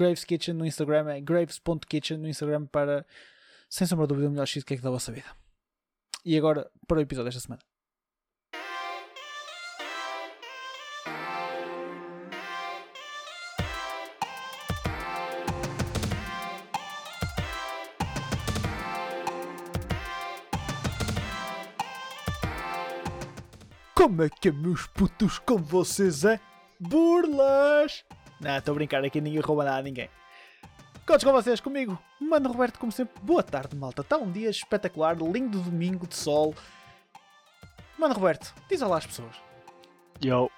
Graves Kitchen no Instagram, é graves.kitchen no Instagram para, sem sombra de dúvida, o melhor cheesecake da vossa vida. E agora, para o episódio desta semana. Como é que é, meus putos, com vocês é? Burlas! Não, estou a brincar, aqui ninguém rouba nada a ninguém. Contos com vocês, comigo, Mano Roberto, como sempre. Boa tarde, malta. Está um dia espetacular, lindo domingo de sol. Mano Roberto, diz olá às pessoas. Yo.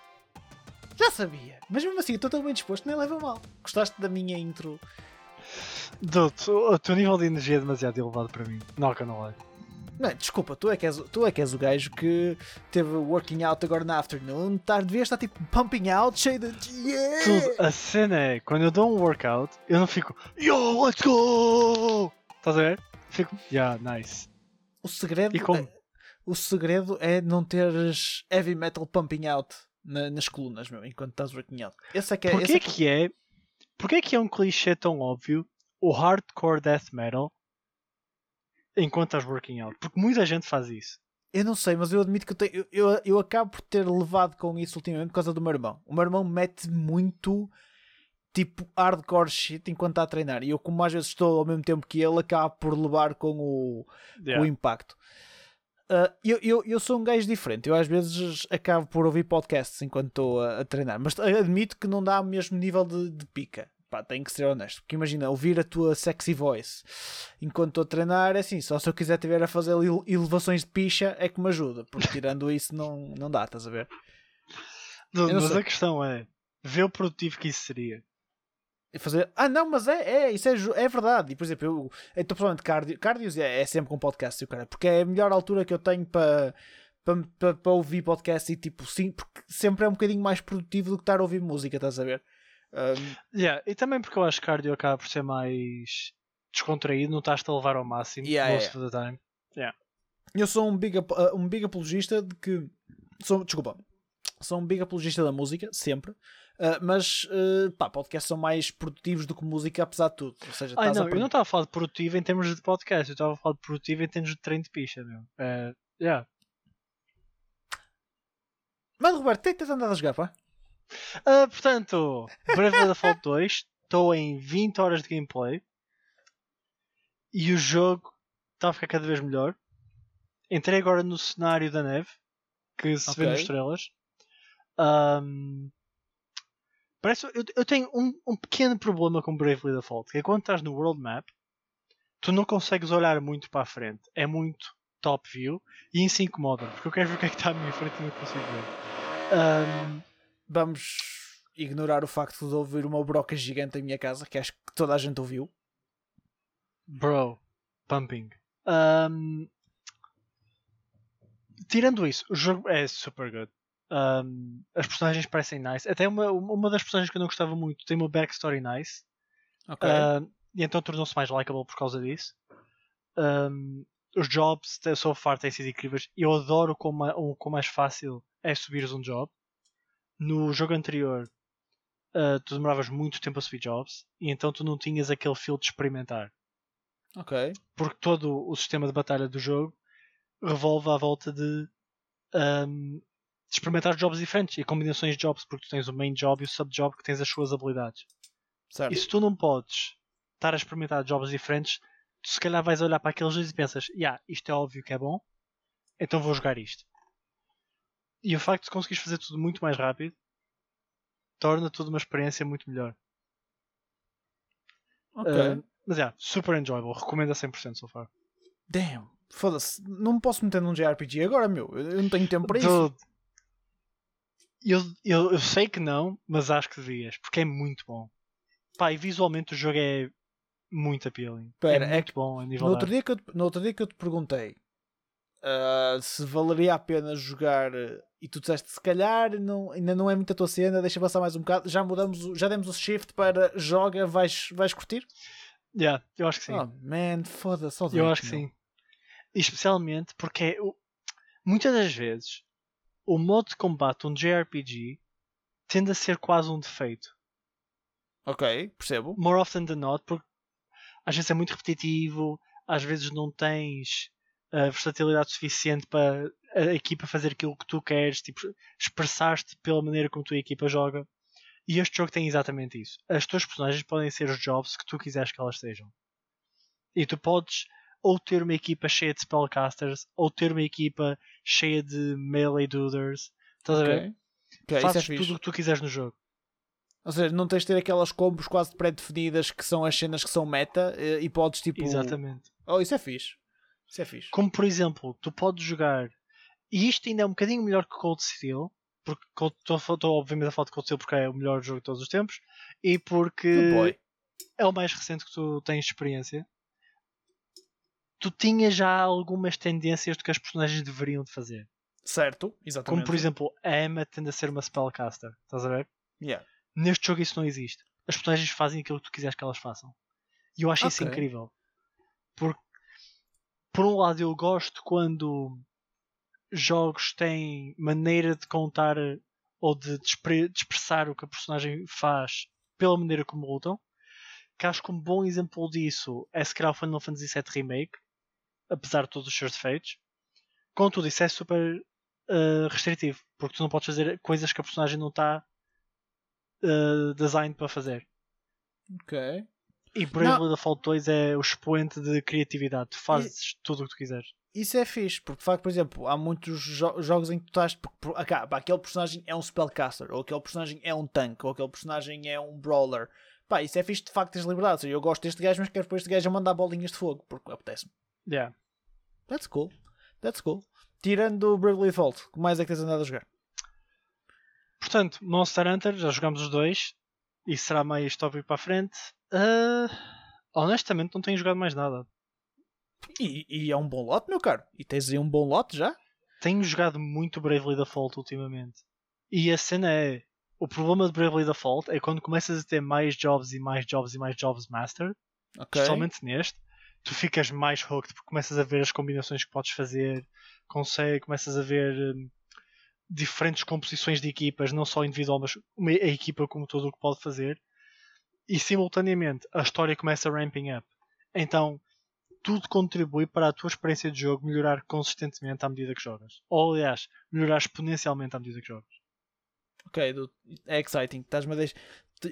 Já sabia, mas mesmo assim, estou tão bem disposto, nem leva mal. Gostaste da minha intro? Dude, o teu nível de energia é demasiado elevado para mim. Não, que eu não levo. Desculpa, tu é, que és, tu é que és o gajo que teve working out agora na afternoon, tá, devias estar tipo pumping out, cheio de. Yeah! Tudo, a cena é, quando eu dou um workout, eu não fico Yo, let's go! Estás a ver? Fico, yeah, nice. O segredo, é, o segredo é não teres heavy metal pumping out na, nas colunas, meu, enquanto estás working out. Esse é que é. Porquê é que é? Porquê que é um clichê tão óbvio o hardcore death metal enquanto estás working out. Porque muita gente faz isso. Eu não sei, mas eu admito que eu, tenho, eu, eu, eu, acabo por ter levado com isso ultimamente por causa do meu irmão. O meu irmão mete muito tipo hardcore shit enquanto está a treinar. E eu, como às vezes estou ao mesmo tempo que ele, acabo por levar com o, yeah. o impacto. Uh, eu, eu, eu sou um gajo diferente. Eu às vezes acabo por ouvir podcasts enquanto estou a, a treinar, mas admito que não dá o mesmo nível de, de pica pá, tenho que ser honesto. Porque imagina, ouvir a tua sexy voice enquanto estou a treinar, é assim, só se eu quiser tiver a fazer elevações de picha é que me ajuda. Porque tirando isso não, não dá, estás a ver? Não, não mas sei. a questão é, ver o produtivo que isso seria. Fazer... Ah, não, mas é, é isso é, é verdade. E, por exemplo, eu estou pessoalmente cardio, é, é sempre com podcast, cara, porque é a melhor altura que eu tenho para para, para, para ouvir podcast e tipo, sim, porque sempre é um bocadinho mais produtivo do que estar a ouvir música, estás a ver? Um... Yeah, e também porque eu acho que cardio acaba por ser mais descontraído, não estás-te a levar ao máximo yeah, most yeah. of the time. Yeah. Eu sou um big, uh, um big apologista de que. Sou, desculpa. Sou um big apologista da música, sempre. Uh, mas uh, pá, podcasts são mais produtivos do que música, apesar de tudo. Ou seja, Ai, não, eu não estava a falar de produtivo em termos de podcast, eu estava a falar de produtivo em termos de treino de picha, meu. Uh, yeah. Mas Roberto, o que é que tens andado a jogar, pá? Uh, portanto, Bravely Default 2, estou em 20 horas de gameplay e o jogo está a ficar cada vez melhor. Entrei agora no cenário da neve que se okay. vê nos estrelas. Um, parece, eu, eu tenho um, um, pequeno problema com Bravely Default, que é quando estás no World Map, tu não consegues olhar muito para a frente. É muito top view e em 5 modern, porque eu quero ver o que é que está à minha frente e não consigo ver. Ahm, Vamos ignorar o facto de ouvir uma broca gigante em minha casa, que acho que toda a gente ouviu. bro, pumping. Ahm, tirando isso, o jogo é super good. Ahm, as personagens parecem nice. Até uma, uma das personagens que eu não gostava muito tem uma backstory nice. Ok. Ahm, e então tornou-se mais likable por causa disso. Os jobs so far têm sido incríveis. Eu adoro como, a- o quão mais fácil é subires um job. No jogo anterior, ah, tu demoravas muito tempo a subir jobs e então tu não tinhas aquele feel de experimentar. ok. Porque todo o sistema de batalha do jogo revolve à volta de, ahm, de experimentar jobs diferentes e combinações de jobs, porque tu tens o main job e o sub-job que tens as suas habilidades. Certo. E se tu não podes estar a experimentar jobs diferentes, tu se calhar vais olhar para aqueles dois e pensas, yeah, isto é óbvio que é bom, então vou jogar isto. E o facto de conseguires fazer tudo muito mais rápido torna tudo uma experiência muito melhor. Ok. Uh, mas é, super enjoyable, recomendo a 100% so far. Damn. Foda-se. Não me posso meter num JRPG agora, meu. Eu não tenho tempo para isso. Dude, Eu, eu, eu sei que não, mas acho que devias, porque é muito bom. Pá, e visualmente o jogo é muito appealing. Pera, é é muito bom a nível No outro, dia que eu, te- no outro dia que eu te perguntei ah, se valeria a pena jogar e tu disseste se calhar não, ainda não é muito a tua cena, deixa passar mais um bocado. Já mudamos, já demos o shift para joga, vais, vais curtir? Yeah, eu acho que sim. Oh man, foda-se. só eu acho que meu. sim. Especialmente porque é muitas das vezes o modo de combate um JRPG tende a ser quase um defeito. Ok, percebo. more often than not, porque às vezes é muito repetitivo, às vezes não tens a versatilidade suficiente para a equipa fazer aquilo que tu queres, tipo, expressar-te pela maneira como a tua equipa joga. E este jogo tem exatamente isso. As tuas personagens podem ser os jobs que tu quiseres que elas sejam. E tu podes ou ter uma equipa cheia de spellcasters, ou ter uma equipa cheia de melee dooders. Estás a ver? Ok, Ok, isso é Fazes fixe. tudo o que tu quiseres no jogo. Ou seja, não tens de ter aquelas combos quase pré-definidas que são as cenas que são meta eh, e podes tipo. Exatamente. Oh, isso é fixe. Isso é fixe. Como por exemplo, tu podes jogar, e isto ainda é um bocadinho melhor que Cold Steel, porque estou obviamente a falar de Cold Steel porque é o melhor jogo de todos os tempos, e porque é o mais recente que tu tens experiência. Tu tinhas já algumas tendências do que as personagens deveriam de fazer. Certo, exatamente. Como por exemplo, a Emma tende a ser uma spellcaster, estás a ver? Yeah. Neste jogo isso não existe. As personagens fazem aquilo que tu quiseres que elas façam. E eu acho isso Ok. incrível. Porque, por um lado, eu gosto quando jogos têm maneira de contar ou de, de expressar o que a personagem faz pela maneira como lutam. Que acho que um bom exemplo disso é se calhar o Final Fantasy VII Remake, apesar de todos os seus defeitos. Contudo, isso é super uh, restritivo, porque tu não podes fazer coisas que a personagem não está uh, designed para fazer. Ok. E Bravely Default 2 é o expoente de criatividade. Tu fazes tudo o que tu quiseres. Isso é fixe, porque de facto, por exemplo, há muitos jo- jogos em que tu estás. porque, por- aquele personagem é um spellcaster, ou aquele personagem é um tanque, ou aquele personagem é um brawler. Pá, isso é fixe de facto, tens liberdade. Ou seja, eu gosto deste gajo, mas quero depois este gajo a mandar bolinhas de fogo, porque apetece-me. Yeah. That's cool. That's cool. Tirando o Bravely Default, o que mais é que tens andado a jogar? Portanto, Monster Hunter, já jogamos os dois. E será mais tópico para a frente. Ah, honestamente, não tenho jogado mais nada. E, e é um bom lote, meu caro. E tens aí um bom lote já? Tenho jogado muito Bravely Default ultimamente. E a cena é. O problema de Bravely Default é quando começas a ter mais jobs e mais jobs e mais jobs master, Ok. especialmente neste, tu ficas mais hooked porque começas a ver as combinações que podes fazer, consegue, começas a ver hum, diferentes composições de equipas, não só individual, mas uma, a equipa como todo o que pode fazer, e simultaneamente a história começa a ramping up. Então tudo contribui para a tua experiência de jogo melhorar consistentemente à medida que jogas. Ou aliás, melhorar exponencialmente à medida que jogas. Ok, é exciting. Estás-me a deixar.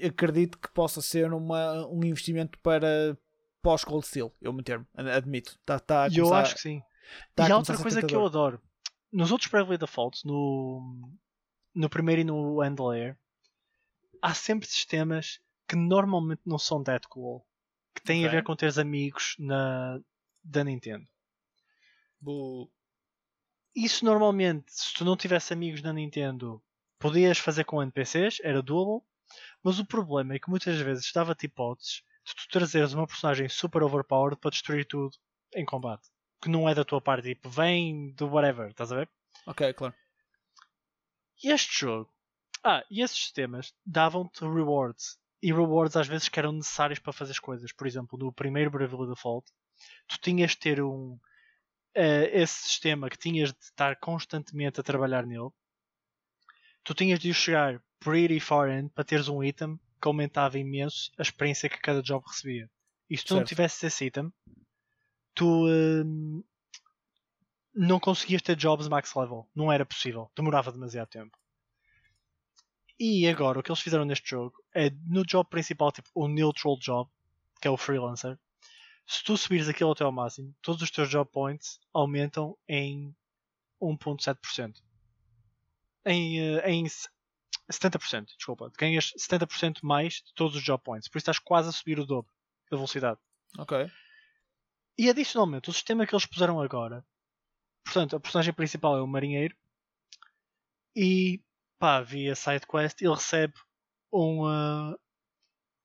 Acredito que possa ser uma, um investimento para pós-Cold Steel. Eu meter-me, ad- admito. Tá, tá a E eu começar- acho que sim. tá e há começar outra coisa que eu adoro. Nos outros Bravely Defaults, no, no primeiro e no End Layer, há sempre sistemas que normalmente não são that cool. Que têm a Ok. ver com teres amigos na, da Nintendo. Bu. Isso normalmente, se tu não tivesse amigos na Nintendo, podias fazer com NPCs, era doable. Mas o problema é que muitas vezes dava-te hipóteses de tu trazeres uma personagem super overpowered para destruir tudo em combate. Que não é da tua parte, tipo, vem do whatever, estás a ver? Ok, claro. E este jogo. Ah, e esses sistemas davam-te rewards. E rewards às vezes que eram necessários para fazer as coisas. Por exemplo, no primeiro Bravely Default, tu tinhas de ter um. eh, esse sistema que tinhas de estar constantemente a trabalhar nele. Tu tinhas de chegar pretty far end para teres um item que aumentava imenso a experiência que cada job recebia. E se tu não Certo. tivesses esse item, tu hum, não conseguias ter jobs max level. Não era possível. Demorava demasiado tempo. E agora o que eles fizeram neste jogo é no job principal, tipo o neutral job, que é o freelancer. Se tu subires aquilo até ao máximo, todos os teus job points aumentam em 1.7%. Em, eh, em se- 70%, desculpa. Ganhas 70% mais de todos os job points. Por isso estás quase a subir o dobro da velocidade. Ok. E adicionalmente, o sistema que eles puseram agora. Portanto, a personagem principal é o marinheiro. E pá, via sidequest, ele recebe um, ah,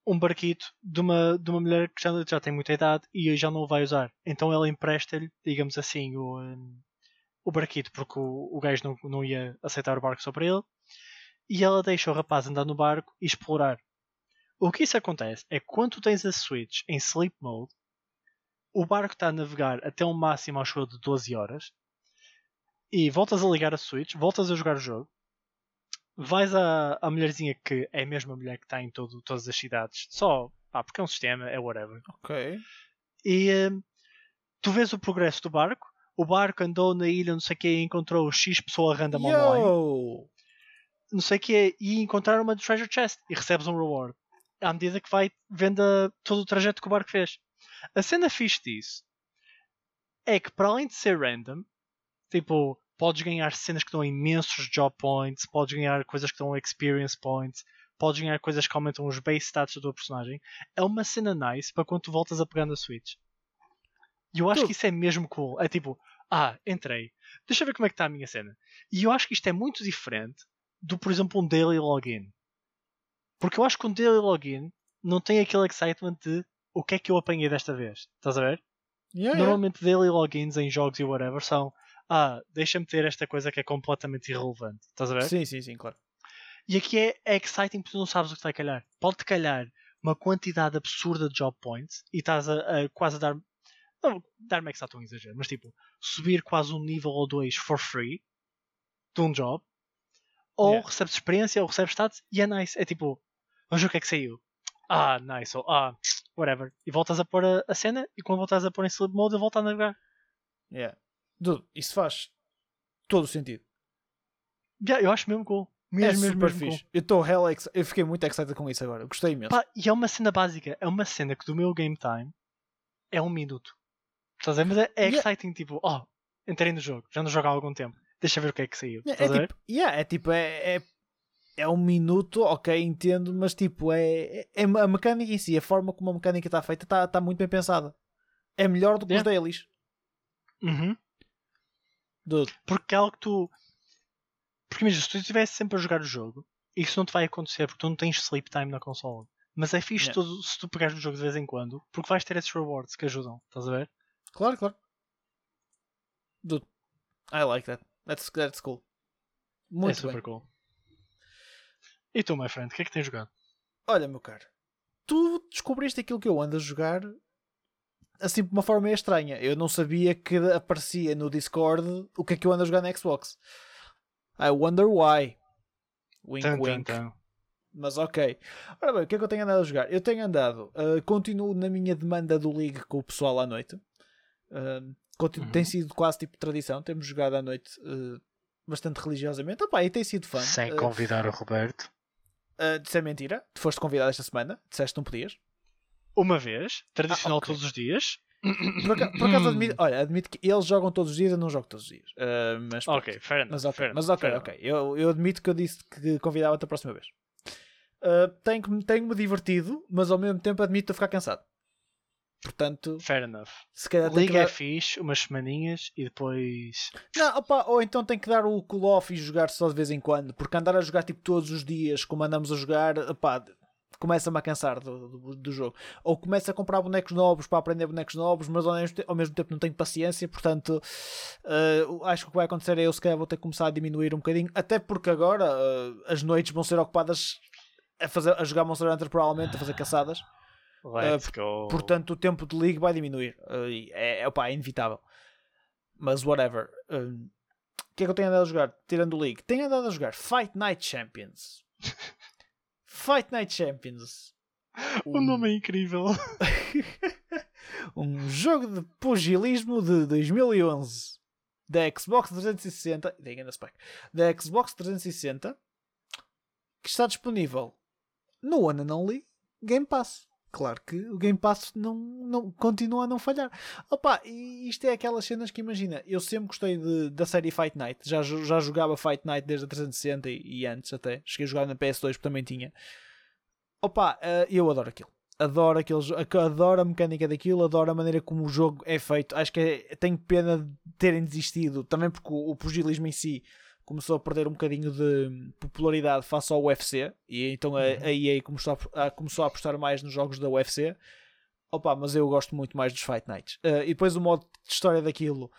um barquito de uma, de uma mulher que já, já tem muita idade e já não o vai usar. Então ela empresta-lhe, digamos assim, o, ah, o barquito, porque o, o gajo não, não ia aceitar o barco só para ele. E ela deixa o rapaz andar no barco e explorar. O que isso acontece é que quando tens a Switch em Sleep Mode, o barco está a navegar até um máximo acho eu de 12 horas e voltas a ligar a Switch, voltas a jogar o jogo, vais à, à mulherzinha que é a mesma mulher que está em todo, todas as cidades, só pá, porque é um sistema, é whatever. Ok. E hum, tu vês o progresso do barco, o barco andou na ilha, não sei o que, e encontrou X pessoa random online, Yo! não sei o que, e encontrar uma treasure chest e recebes um reward. À medida que vai vendo a- todo o trajeto que o barco fez. A cena fixe disso é que para além de ser random, tipo, podes ganhar cenas que dão imensos job points, podes ganhar coisas que dão experience points, podes ganhar coisas que aumentam os base stats da tua personagem. É uma cena nice para quando tu voltas a pegar na Switch. E eu acho que isso é mesmo cool. É tipo, ah, entrei. Deixa eu ver como é que está a minha cena. E eu acho que isto é muito diferente do, por exemplo, um daily login. Porque eu acho que um daily login não tem aquele excitement de o que é que eu apanhei desta vez. Estás a ver? Yeah, yeah. Normalmente daily logins em jogos e whatever são ah, deixa-me ter esta coisa que é completamente irrelevante. Estás a ver? Sim, sim, sim, claro. E aqui é, é exciting porque tu não sabes o que vai calhar. Pode-te calhar uma quantidade absurda de job points e estás a, a quase a dar. Não, dar-me é que está tão exagero, mas tipo, subir quase um nível ou dois for free de um job. Ou Yeah. recebes experiência ou recebes stats e é nice. É tipo, vamos ver o que é que saiu. Ah, nice. Ou ah, whatever. E voltas a pôr a, a cena e quando voltas a pôr em sleep mode, ele volta a navegar. Yeah. Dude, isso faz todo o sentido. Yeah, eu acho mesmo cool. Mesmo, é super mesmo cool. fixe. Eu estou hella ex- Eu fiquei muito excited com isso agora. Gostei imenso. Pá, e é uma cena básica. É uma cena que do meu game time é um minuto. Estás a ver? Mas é, é Yeah. exciting, tipo, oh, entrei no jogo, já não jogo há algum tempo. Deixa ver o que é que saiu. É, a ver? tipo, yeah, é tipo, é, é, é um minuto, ok, entendo, mas tipo, é, é, é a mecânica em si, a forma como a mecânica está feita está tá muito bem pensada. É melhor do que Yeah. os dailies. Uhum. Dude, Porque é algo que tu. Porque imagina, se tu estivesse sempre a jogar o jogo, isso não te vai acontecer porque tu não tens sleep time na consola. Mas é fixe todo, se tu pegares no jogo de vez em quando, porque vais ter esses rewards que ajudam. Estás a ver? claro, claro. Dude, I like that. That's, that's cool. é Muito super bem. cool. E tu, my friend, o que é que tens jogado? Olha, meu caro, tu descobriste aquilo que eu ando a jogar assim de uma forma meio estranha. Eu não sabia que aparecia no Discord o que é que eu ando a jogar na Xbox. I wonder why. Wink, tan, wink. tan. Mas ok. Ora bem, o que é que eu tenho andado a jogar? Eu tenho andado, uh, continuo na minha demanda do League com o pessoal à noite. Uh, continu- Uhum. Tem sido quase tipo tradição. Temos jogado à noite uh, bastante religiosamente. Opa, e tem sido fã. Sem Uh, convidar o Roberto. Uh, isso é mentira. Tu foste convidado esta semana. Disseste que não podias. Uma vez, tradicional Ah, ok. todos os dias. Por, aca- por acaso admito, olha, admito que eles jogam todos os dias, eu não jogo todos os dias. Uh, mas, pronto. Ok, fair enough. mas ok, fair mas ok, fair ok. Eu, eu admito que eu disse que convidava-te a próxima vez. Uh, tenho-me tenho -me divertido, mas ao mesmo tempo admito a ficar cansado. Portanto, Fair enough. se calhar é dar... fixe, umas semaninhas e depois. Não, opa, ou então tem que dar o cool off e jogar só de vez em quando, porque andar a jogar tipo todos os dias, como andamos a jogar, opá, começa-me a cansar do, do, do jogo. Ou começa a comprar bonecos novos para aprender bonecos novos, mas ao mesmo, ao mesmo tempo não tenho paciência, portanto eh, acho que o que vai acontecer é eu se calhar vou ter que começar a diminuir um bocadinho, até porque agora eh, as noites vão ser ocupadas a, fazer, a jogar Monster Hunter provavelmente, a fazer caçadas. Let's go. Portanto, o tempo de League vai diminuir. E é, é, opá, é inevitável. Mas, whatever. Um, O que é que eu tenho andado a jogar? Tirando o League. Tenho andado a jogar Fight Night Champions. Fight Night Champions. o nome é incrível. um jogo de pugilismo de 2011 da Xbox 360 tem ainda spec, da Xbox 360 que está disponível no One and Only Game Pass claro que o Game Pass não, não, continua a não falhar. Opa, e isto é aquelas cenas que imagina eu sempre gostei de, da série Fight Night. Já, já jogava Fight Night desde a 360 e, e antes até. Cheguei a jogar na PS2 porque também tinha. Opa, eh, eu adoro aquilo. Adoro aqueles, adoro a mecânica daquilo, adoro a maneira como o jogo é feito. Acho que é, tenho pena de terem desistido, também porque o, o pugilismo em si começou a perder um bocadinho de popularidade face ao UFC e então a, a EA começou a, a- começou a apostar mais nos jogos da UFC. Opa, mas eu gosto muito mais dos Fight Nights. Eh, e depois o modo de história daquilo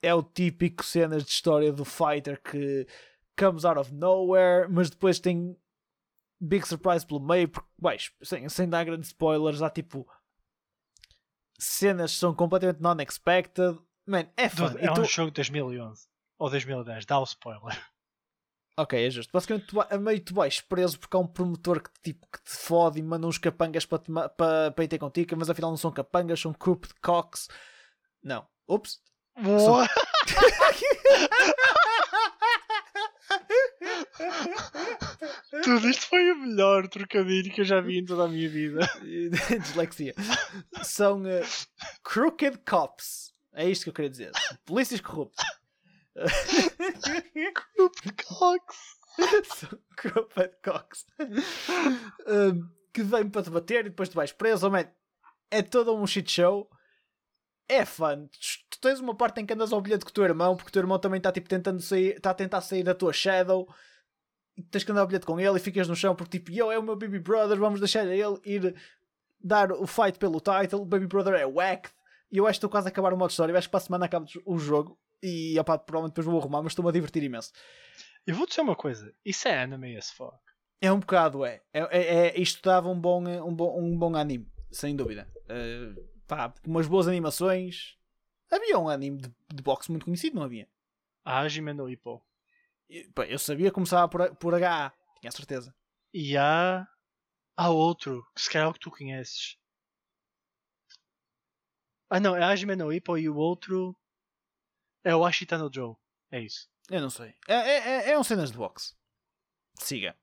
é o típico cenas de história do fighter que comes out of nowhere, mas depois tem big surprise pelo meio, porque, bem, sem, sem dar grandes spoilers, há tipo cenas que são completamente non-expected. Man, é E é tu- um jogo de 2011 ou 2010. Dá o spoiler. Ok, é justo. Basicamente, tu, a meio tu vais preso porque há um promotor que, tipo, que te fode e manda uns capangas para, te para, para ir ter contigo, mas afinal não são capangas, são crooked cocks. Não. Ups. Tudo isto foi o melhor trocadilho que eu já vi em toda a minha vida. Dislexia. São eh, crooked cops. É isto que eu queria dizer. Polícias corruptos. Cox. Crooked cocks. Um, que vêm para te bater e depois tu vais preso. Oh, man, é todo um shit show. É fun. Tu- tens uma parte em que andas ao bilhete com o teu irmão, porque o teu irmão também está tipo, tentando sair, está a tentar sair da tua shadow. E tens que andar ao bilhete com ele e ficas no chão porque tipo, yo, é o meu baby brother, vamos deixar ele ir dar o fight pelo title. O baby brother é whacked. E eu acho que estou quase a acabar o modo história. Eu acho que para a semana acabo o jogo. E opá, provavelmente depois vou arrumar, mas estou-me a divertir imenso. Eu vou dizer uma coisa. Isso é anime as fuck. É um bocado, é. é, é, é- isto dava um bom, um bom, um bom anime, sem dúvida. Eh, pá, umas boas animações. Havia um anime de, de boxe muito conhecido, não havia? A Hajime no Ippo. Eu sabia que começava por, por HA, tinha certeza. E há. Há outro, que se calhar é o que tu conheces. Ah não, é a Hajime no Ippo e o outro. É o Ashita no Joe. É isso. Eu não sei. É, é, é, é um cenas de boxe. Siga.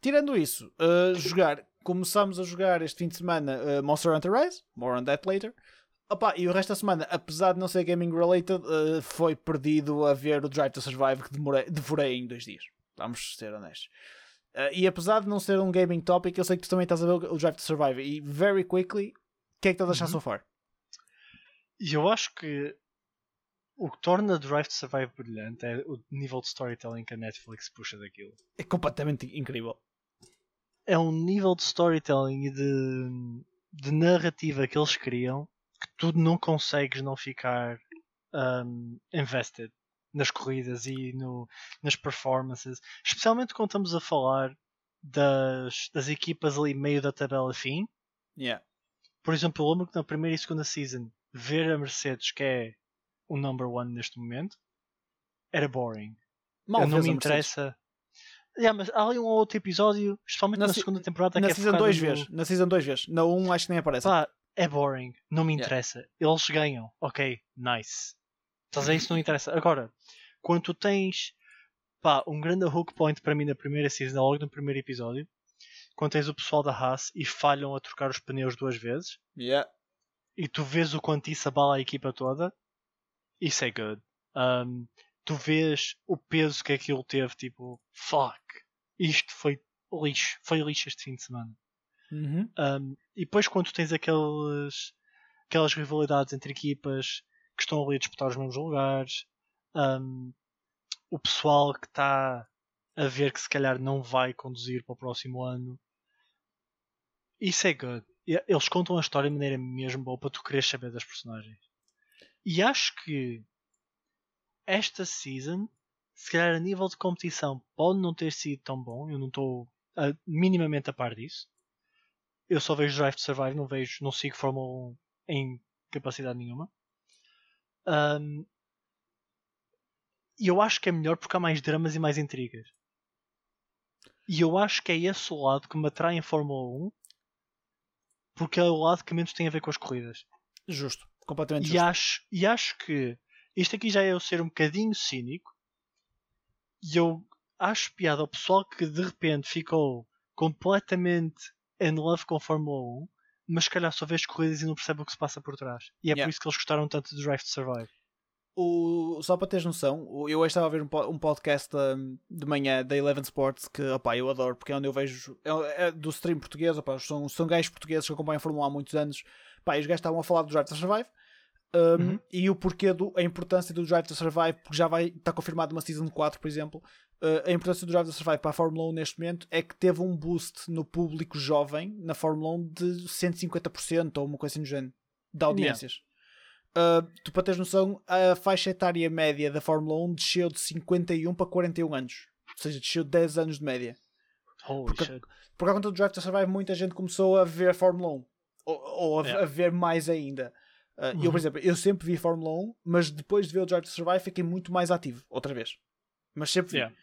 Tirando isso, eh, jogar. Começámos a jogar este fim de semana eh, Monster Hunter Rise. More on that later. Opa, e o resto da semana, apesar de não ser gaming related, eh, foi perdido a ver o Drive to Survive que demorei, devorei em dois dias. Vamos ser honestos. Eh, e apesar de não ser um gaming topic, eu sei que tu também estás a ver o Drive to Survive. E very quickly, o que é que estás a achar Uhum. so far? Eu acho que o que torna Drive to Survive brilhante é o nível de storytelling que a Netflix puxa daquilo. É completamente incrível. É um nível de storytelling e de, de narrativa que eles criam que tu não consegues não ficar um, invested nas corridas e no, nas performances. Especialmente quando estamos a falar das, das equipas ali meio da tabela fim. Yeah. Por exemplo, eu lembro que na primeira e segunda season ver a Mercedes, que é o number one neste momento, era boring. Mal não me interessa. Yeah, mas há ali um ou outro episódio, especialmente Na na, se- segunda temporada, Na que é season focado 2 no- vezes. Na season 2 vezes. Na 1 um, acho que nem aparece. Pá, é boring, não me Yeah. interessa. Eles ganham, ok, nice. Estás a? Isso não interessa. Agora, quando tu tens pá, um grande hook point para mim na primeira season, logo no primeiro episódio, quando tens o pessoal da Haas e falham a trocar os pneus duas vezes, Yeah. e tu vês o quanto isso abala a equipa toda, isso é good. Um, tu vês o peso que aquilo teve, tipo, fuck, isto foi lixo, foi lixo este fim de semana. Uhum. Um, e depois quando tens aqueles, aquelas rivalidades entre equipas que estão ali a disputar os mesmos lugares, um, o pessoal que está a ver que se calhar não vai conduzir para o próximo ano, isso é good. Eles contam a história de maneira mesmo boa para tu quereres saber das personagens. E acho que esta season, se calhar a nível de competição, pode não ter sido tão bom. Eu não estou ah, minimamente a par disso. Eu só vejo Drive to Survive, não vejo, não sigo Fórmula 1 em capacidade nenhuma. Um, e eu acho que é melhor porque há mais dramas e mais intrigas. E eu acho que é esse o lado que me atrai em Fórmula 1 porque é o lado que menos tem a ver com as corridas. Justo. Completamente E justo. acho, e acho que isto aqui já é eu ser um bocadinho cínico e eu acho piada ao pessoal que de repente ficou completamente in love com a Fórmula 1, mas se calhar só vê as corridas e não percebe o que se passa por trás. E é Yeah. por isso que eles gostaram tanto de Drive to Survive. O, só para teres noção, eu hoje estava a ver um, um podcast um, de manhã da Eleven Sports que opá, eu adoro, porque é onde eu vejo é, é do stream português, opá, são, são gajos portugueses que acompanham a Fórmula 1 há muitos anos. Pá, e os gajos estavam a falar do Drive to Survive um, Uhum. e o porquê do, a importância do Drive to Survive, porque já vai estar confirmado uma Season 4, por exemplo. Uh, a importância do Drive to Survive para a Fórmula 1 neste momento é que teve um boost no público jovem na Fórmula 1 de 150% ou uma coisa assim do género de audiências. Uh, tu para teres noção, a faixa etária média da Fórmula 1 desceu de 51 para 41 anos. Ou seja, desceu 10 anos de média. Holy Porque- shit. Por causa do Drive to Survive, muita gente começou a ver Fórmula 1. Ou, ou a, Yeah. a ver mais ainda. Uh, Eu, Uhum. por exemplo, eu sempre vi Fórmula 1, mas depois de ver o Drive to Survive fiquei muito mais ativo, outra vez. Mas sempre vi. Yeah.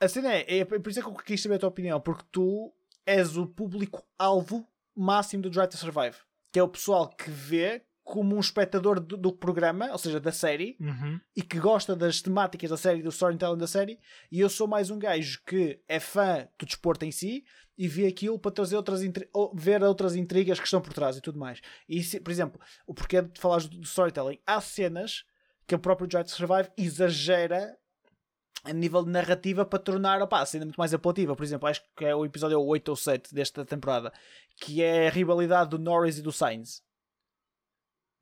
A cena é, é por isso é que eu quis saber a tua opinião, porque tu és o público-alvo máximo do Drive to Survive, que é o pessoal que vê como um espectador do, do programa, ou seja, da série, Uhum. e que gosta das temáticas da série, do storytelling da série, e eu sou mais um gajo que é fã do desporto em si e vê aquilo para trazer outras ou ver outras intrigas que estão por trás e tudo mais. E se- por exemplo, o porquê de falares do do storytelling, há cenas que o próprio Drive to Survive exagera a nível de narrativa para tornar opá, a cena muito mais apelativa. Por exemplo, acho que é o episódio 8 ou 7 desta temporada, que é a rivalidade do Norris e do Sainz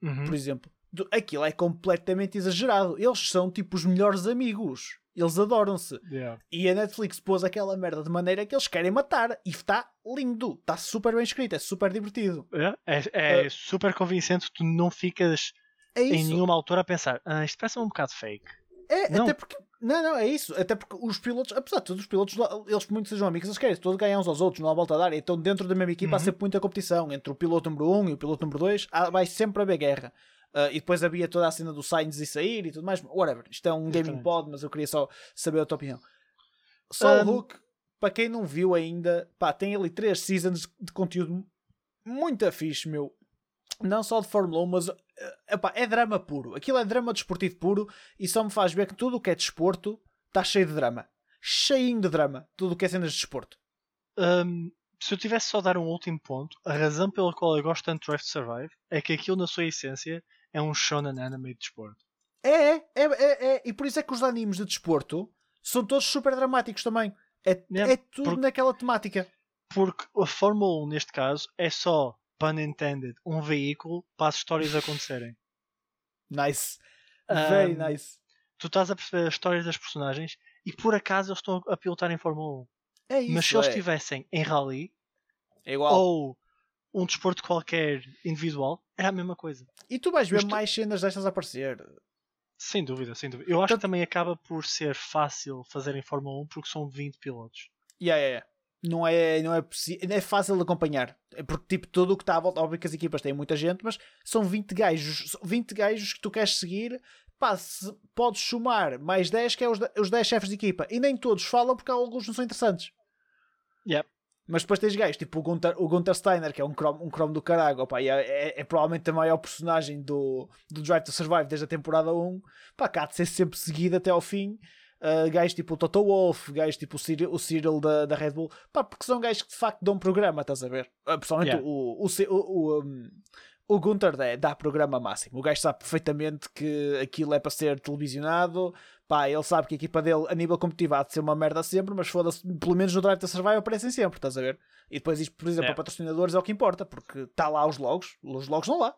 Uhum. por exemplo. Aquilo é completamente exagerado. Eles são tipo os melhores amigos. Eles adoram-se. Yeah. E a Netflix pôs aquela merda de maneira que eles querem matar. E está lindo. Está super bem escrito. É super divertido. É, é, é super convincente, tu não ficas É em nenhuma altura a pensar, ah, isto parece um bocado fake. É, Não. até porque. Não, não, é isso. Até porque os pilotos, apesar de todos os pilotos, eles muito sejam amigos, eles querem todos ganhar uns aos outros, não há volta a dar. Então, dentro da mesma equipa, há Uhum. sempre muita competição entre o piloto número 1 um e o piloto número 2. Vai sempre haver guerra. Ah, e depois havia toda a cena do Sainz e sair e tudo mais. Whatever. Isto é um gaming Exatamente. pod, mas eu queria só saber a tua opinião. Só Um, o Hook, para quem não viu ainda, pá, tem ali três seasons de conteúdo muito fixe, meu. Não só de Fórmula 1, mas epá, é drama puro. Aquilo é drama desportivo puro e só me faz ver que tudo o que é desporto está cheio de drama. Cheinho de drama. Tudo o que é cenas de desporto. Hum, se eu tivesse só dar um último ponto, a razão pela qual eu gosto tanto de Drive to Survive é que aquilo, na sua essência, é um shonen anime de desporto. É, é, é, é. E por isso é que os animes de desporto são todos super dramáticos também. É, Yeah, é tudo porque- naquela temática. Porque a Fórmula 1, neste caso, é só, pun intended, um veículo para as histórias acontecerem. Nice. Very Um, nice. Tu estás a perceber as histórias das personagens e por acaso eles estão a pilotar em Fórmula 1. É isso. Mas se eles é. estivessem em rally é igual. ou um desporto qualquer individual, era a mesma coisa. E tu vais ver Mas tu- mais cenas destas a aparecer. Sem dúvida, sem dúvida. Eu acho que também acaba por ser fácil fazer em Fórmula 1 porque são 20 pilotos. Yeah, yeah, yeah. Não é, não é, é fácil de acompanhar. É porque, tipo, tudo o que está à volta. Óbvio que as equipas têm muita gente, mas são 20 gajos. são 20 gajos que tu queres seguir. Pá, se podes somar mais 10, que é os, os 10 chefes de equipa. E nem todos falam porque alguns não são interessantes. Yep. Mas depois tens gajos, tipo o Gunther, o Gunther Steiner, que é um cromo, um cromo do caralho, opá, e é, é- é provavelmente a maior personagem do, do Drive to Survive desde a temporada 1. Pá, cá de ser sempre seguido até ao fim. Uh, gajos tipo o Toto Wolff, gajos tipo o Cyril, o Cyril da, da Red Bull, pá, porque são gajos que de facto dão programa, estás a ver? Uh, pessoalmente Yeah. o, o, o, o, um, O Gunter dá, dá programa máximo. O gajo sabe perfeitamente que aquilo é para ser televisionado. Pá, ele sabe que a equipa dele, a nível competitivo, há de ser uma merda sempre, mas foda-se, pelo menos no Drive to Survive aparecem sempre, estás a ver? E depois isto, por exemplo, Yeah. para patrocinadores é o que importa, porque está lá os logos, os logos estão lá.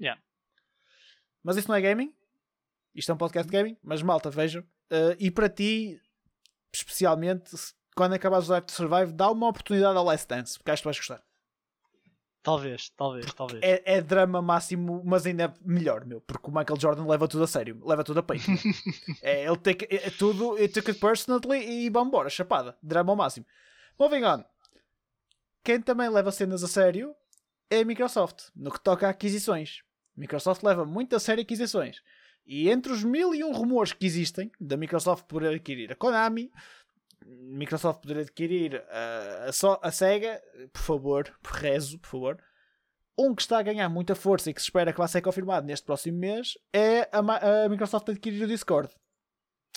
Yeah. Mas isso não é gaming. Isto é um podcast de gaming, mas malta, vejam. Uh, e para ti, especialmente, quando acabares o Drive to Survive, dá uma oportunidade ao Last Dance, porque acho que vais gostar. Talvez, talvez, talvez. É, é drama máximo, mas ainda é melhor, meu, porque o Michael Jordan leva tudo a sério, leva tudo a peito. é, ele take, é, é tudo, it took it personally e vambora, chapada, drama ao máximo. Moving on. Quem também leva cenas a sério é a Microsoft, no que toca a aquisições. Microsoft leva muito a sério aquisições. E entre os mil e um rumores que existem da Microsoft poder adquirir a Konami, Microsoft poder adquirir a, a, a Sega, por favor, rezo, por favor. Um que está a ganhar muita força e que se espera que vai ser confirmado neste próximo mês é a, a Microsoft adquirir o Discord.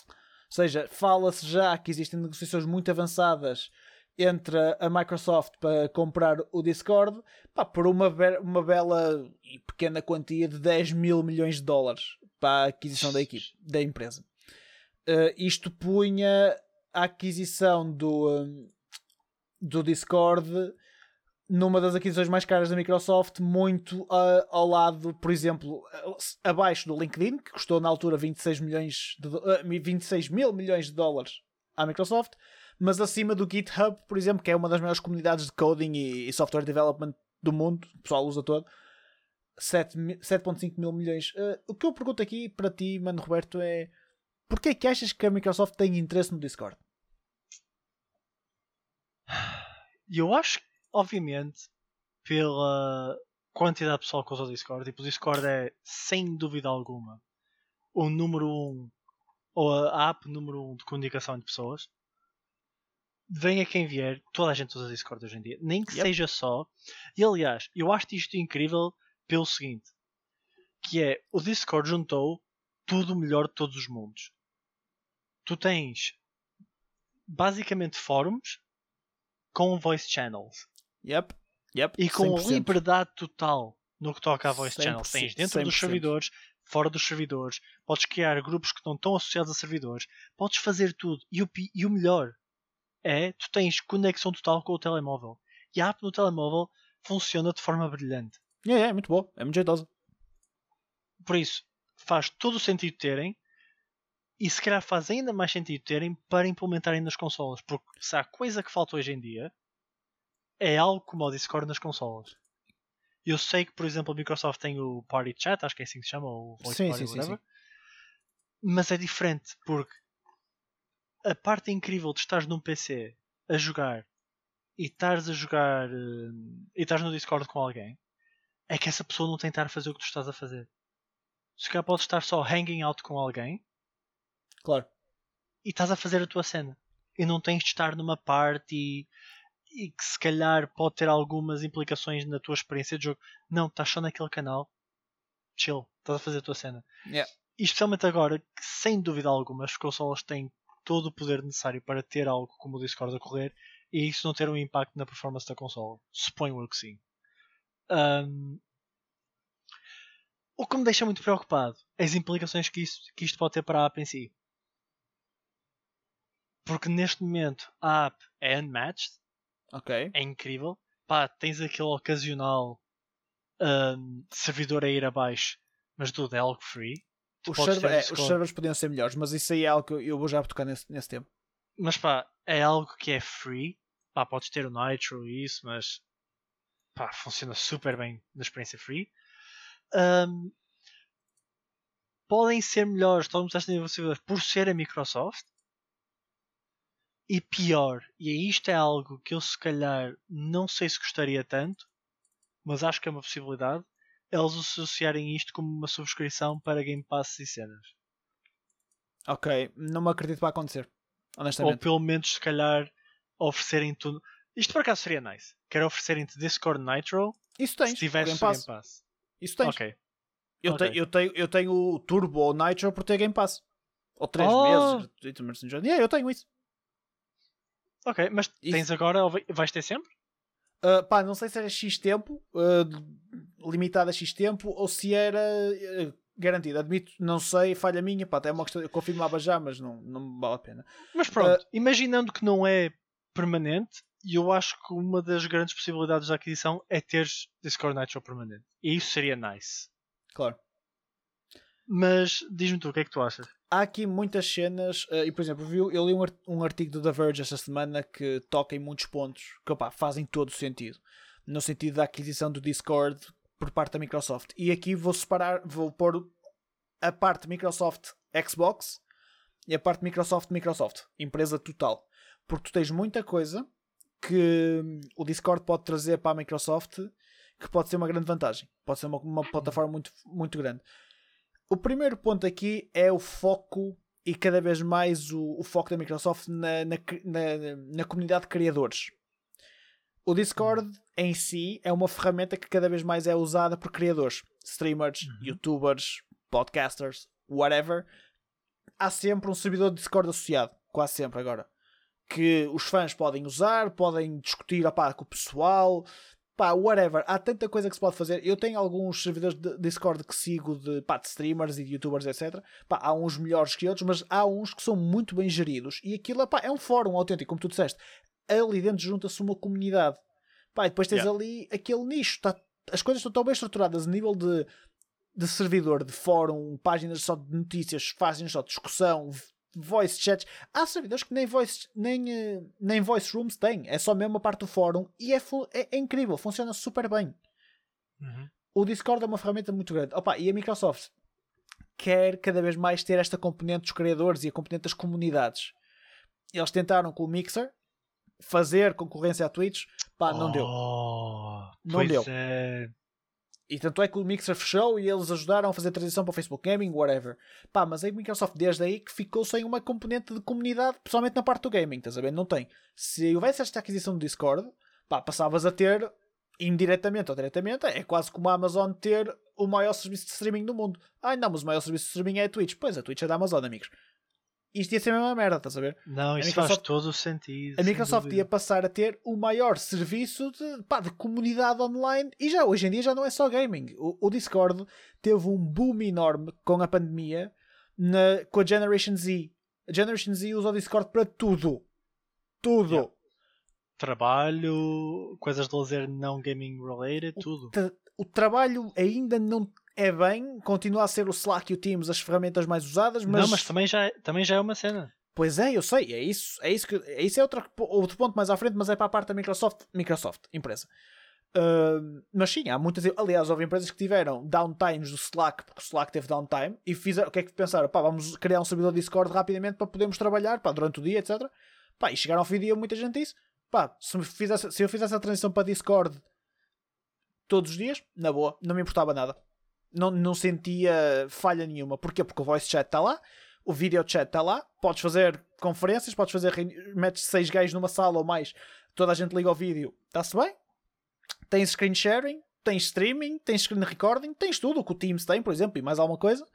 Ou seja, fala-se já que existem negociações muito avançadas entre a Microsoft para comprar o Discord pá, por uma, be- uma bela e pequena quantia de 10 mil milhões de dólares para a aquisição da equipe, da empresa. Uh, isto punha a aquisição do, um, do Discord numa das aquisições mais caras da Microsoft, muito uh, ao lado, por exemplo, abaixo do LinkedIn, que custou na altura 26, milhões de, uh, 26 mil milhões de dólares à Microsoft, mas acima do GitHub, por exemplo, que é uma das maiores comunidades de coding e, e software development do mundo, o pessoal usa todo, 7 mi- 7.5 mil milhões. Uh, o que eu pergunto aqui para ti, mano Roberto, é porquê é que achas que a Microsoft tem interesse no Discord? Eu acho, obviamente, pela quantidade de pessoal que usa o Discord, tipo, o Discord é, sem dúvida alguma, o número um, ou a app número um de comunicação de pessoas. Venha quem vier, toda a gente usa Discord hoje em dia. Nem que Yep. seja só. E aliás, eu acho isto incrível pelo seguinte: que é o Discord juntou tudo o melhor de todos os mundos. Tu tens basicamente fóruns com voice channels Yep. Yep. e com 100%. liberdade total no que toca a voice channels. 100%, Tens dentro dos 100%. servidores, fora dos servidores, podes criar grupos que não estão associados a servidores, podes fazer tudo. E o, e o melhor é tu tens conexão total com o telemóvel. E a app no telemóvel funciona de forma brilhante. Yeah, é muito bom, é muito jeitoso. Por isso, faz todo o sentido terem. E se calhar faz ainda mais sentido terem para implementarem nas consolas. Porque se há coisa que falta hoje em dia, é algo como o Discord nas consolas. Eu sei que, por exemplo, a Microsoft tem o Party Chat, acho que é assim que se chama, ou Voice Sim, Party, sim, sim, whatever. Mas é diferente, porque a parte incrível de estares num PC a jogar e estares a jogar hum, e estás no Discord com alguém é que essa pessoa não tem de estar a fazer o que tu estás a fazer. Se calhar podes estar só hanging out com alguém Claro. e estás a fazer a tua cena. E não tens de estar numa party e que se calhar pode ter algumas implicações na tua experiência de jogo. Não, estás só naquele canal. Chill, estás a fazer a tua cena. Yeah. E especialmente agora, que sem dúvida alguma as consolas têm todo o poder necessário para ter algo como o Discord a correr e isso não ter um impacto na performance da consola. Suponho eu que sim. Ahm, o que me deixa muito preocupado é as implicações que, isso, que isto pode ter para a app em si. Porque neste momento a app é unmatched, Ok. é incrível. Pá, tens aquele ocasional ahm, servidor a ir abaixo, mas tudo é algo free. Os, server- é, os servers podiam ser melhores, mas isso aí é algo que eu, eu vou já tocar nesse, nesse tema. Mas pá, é algo que é free. Pá, podes ter o Nitro e isso, mas pá, funciona super bem na experiência free. Ahm, podem ser melhores, todo mundo está a ser por ser a Microsoft. E pior, e isto é algo que eu se calhar não sei se gostaria tanto, mas acho que é uma possibilidade, eles associarem isto como uma subscrição para Game Pass e cenas. Ok, não me acredito que vai acontecer. Ou Honestamente. pelo menos, se calhar, oferecerem tudo. Isto por acaso seria nice. Quero oferecerem-te Discord Nitro Isso se tens. tiveres Game o Game Pass. Pass. Isso tens. Ok. Eu, ok. tenho, eu, tenho, eu tenho o Turbo ou Nitro por ter Game Pass. Ou 3 Oh! meses. Yeah, eu tenho isso. Ok, mas Isso- tens agora ou vai- vais ter sempre? Uh, pá, não sei se era X tempo, uh, limitado a X tempo, ou se era uh, garantido. Admito, não sei, falha minha, pá, até é uma questão, eu confirmava já, mas não, não vale a pena. Mas pronto, imaginando que não é permanente, eu acho que uma das grandes possibilidades da aquisição é ter Discord Nitro permanente. E isso seria nice. Claro. Mas diz-me tu, o que é que tu achas? Há aqui muitas cenas, uh, e por exemplo, eu, eu li um, um, artigo do The Verge esta semana que toca em muitos pontos que opa, fazem todo o sentido. No sentido da aquisição do Discord por parte da Microsoft. E aqui vou separar, vou pôr a parte Microsoft Xbox e a parte Microsoft Microsoft, empresa total. Porque tu tens muita coisa que o Discord pode trazer para a Microsoft que pode ser uma grande vantagem. Pode ser uma, uma plataforma muito, muito grande. O primeiro ponto aqui é o foco e cada vez mais o, o foco da Microsoft na, na, na, na, comunidade de criadores. O Discord em si é uma ferramenta que cada vez mais é usada por criadores, streamers, uhum. youtubers, podcasters, whatever. Há sempre um servidor de Discord associado, quase sempre agora, que os fãs podem usar, podem discutir opá, com o pessoal, pá, whatever, há tanta coisa que se pode fazer. Eu tenho alguns servidores de Discord que sigo de, pá, de streamers e de youtubers, etc. Pá, há uns melhores que outros, mas há uns que são muito bem geridos. E aquilo pá, é um fórum autêntico, como tu disseste. Ali dentro junta-se uma comunidade. Pá, e depois tens yeah. ali aquele nicho. Tá, as coisas estão tão bem estruturadas a nível de, de servidor, de fórum, páginas só de notícias, páginas só de discussão, voice chats. Há servidores que nem voice, nem, eh, nem voice rooms têm. É só mesmo a parte do fórum e é, é, é incrível, funciona super bem. Uhum. O Discord é uma ferramenta muito grande. Opa, e a Microsoft quer cada vez mais ter esta componente dos criadores e a componente das comunidades. Eles tentaram com o Mixer fazer concorrência à Twitch, pá, não oh, deu. Não deu. É... E tanto é que o Mixer fechou e eles ajudaram a fazer a transição para o Facebook Gaming, whatever. Pá, mas a Microsoft desde aí que ficou sem uma componente de comunidade, pessoalmente na parte do gaming, estás a ver? Não tem. Se houvesse esta aquisição do Discord, pá, passavas a ter indiretamente ou diretamente, é quase como a Amazon ter o maior serviço de streaming do mundo. Ai não, mas o maior serviço de streaming é a Twitch. Pois, a Twitch é da Amazon, amigos isto ia ser a mesma merda, estás a ver? Não, isso faz todo o sentido. A Microsoft ia passar a ter o maior serviço de, pá, de comunidade online e já hoje em dia já não é só gaming. O, o Discord teve um boom enorme com a pandemia na, com a Generation Z. A Generation Z usa o Discord para tudo. Tudo. Yeah. Trabalho, coisas de lazer não gaming related, o tudo. o trabalho ainda não é bem, continua a ser o Slack e o Teams as ferramentas mais usadas, mas. Não, mas também já, é, também já é uma cena. Pois é, eu sei, é isso, é isso que é isso é outro, outro ponto mais à frente, mas é para a parte da Microsoft, Microsoft, empresa. Uh, mas sim, há muitas. Aliás, houve empresas que tiveram downtimes do Slack, porque o Slack teve downtime, e fizeram, o que é que pensaram? Pá, vamos criar um servidor Discord rapidamente para podermos trabalhar pá, durante o dia, etc. Pá, e chegaram ao fim do dia, muita gente disse: pá, se, fizesse, se eu fizesse a transição para Discord todos os dias, na boa, não me importava nada não, não sentia falha nenhuma. Porquê? Porque o voice chat está lá, o video chat está lá, podes fazer conferências, podes fazer, metes seis gajos numa sala ou mais, toda a gente liga ao vídeo, está-se bem. Tens screen sharing, tens streaming, tens screen recording, tens tudo o que o Teams tem, por exemplo, e mais alguma coisa.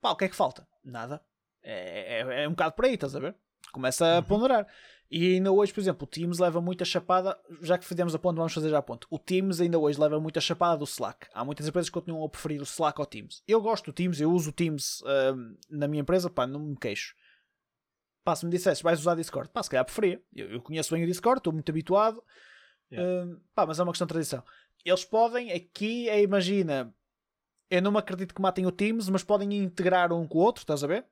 Pá, o que é que falta? Nada. É, é, é um bocado por aí, estás a ver? Começa a uhum. ponderar. E ainda hoje, por exemplo, o Teams leva muita chapada, já que fizemos a ponto, vamos fazer já a ponto. O Teams ainda hoje leva muita chapada do Slack. Há muitas empresas que continuam a preferir o Slack ao Teams. Eu gosto do Teams, eu uso o Teams uh, na minha empresa, pá, não me queixo. Pá, se me dissesse, vais usar Discord, pá, se calhar preferia. Eu, eu conheço bem o Discord, estou muito habituado. Yeah. Uh, pá, mas é uma questão de tradição. Eles podem, aqui, é, imagina, eu não me acredito que matem o Teams, mas podem integrar um com o outro, estás a ver?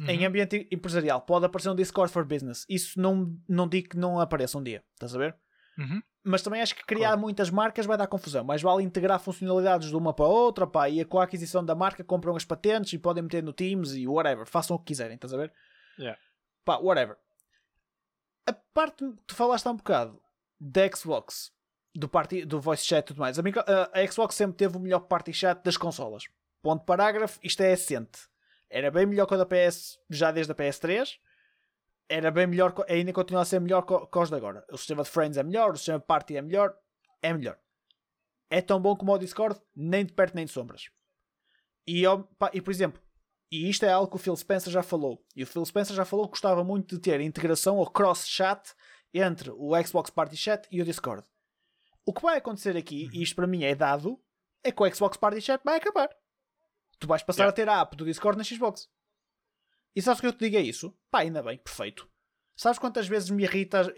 Uhum. Em ambiente empresarial, pode aparecer um Discord for Business. Isso não, não digo que não apareça um dia, estás a ver? Uhum. Mas também acho que criar claro. muitas marcas vai dar confusão. Mas vale integrar funcionalidades de uma para a outra, pá, e com a aquisição da marca compram as patentes e podem meter no Teams e whatever. Façam o que quiserem, estás a ver? Yeah. Pá, whatever. A parte que tu falaste há um bocado da Xbox, do, party, do voice chat e tudo mais, a, a, a Xbox sempre teve o melhor party chat das consolas. Ponto parágrafo, isto é assente. Era bem melhor que o da PS já desde a PS3. Era bem melhor, ainda continua a ser melhor que os de agora. O sistema de Friends é melhor, o sistema de Party é melhor. É melhor. É tão bom como o Discord, nem de perto nem de sombras. E, e por exemplo, e isto é algo que o Phil Spencer já falou. E o Phil Spencer já falou que gostava muito de ter integração ou cross-chat entre o Xbox Party Chat e o Discord. O que vai acontecer aqui, e isto para mim é dado, é que o Xbox Party Chat vai acabar. Tu vais passar Yeah. a ter a app do Discord na Xbox. E sabes o que eu te digo é isso? Pá, ainda bem, perfeito. Sabes quantas vezes me irrita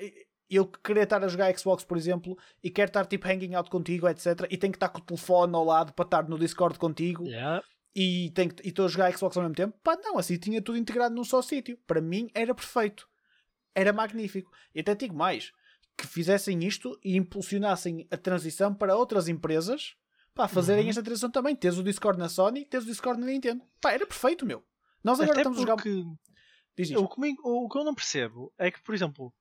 eu querer estar a jogar Xbox, por exemplo, e quero estar tipo hanging out contigo, etc. E tenho que estar com o telefone ao lado para estar no Discord contigo Yeah. e e estou a jogar Xbox ao mesmo tempo? Pá, não, assim tinha tudo integrado num só sítio. Para mim era perfeito. Era magnífico. E até digo mais: que fizessem isto e impulsionassem a transição para outras empresas para fazerem Uhum. esta transição também. Tens o Discord na Sony, tens o Discord na Nintendo. Pá, era perfeito, meu. Nós agora Até estamos a jogar. Diz o que, me- o que eu não percebo é que, por exemplo,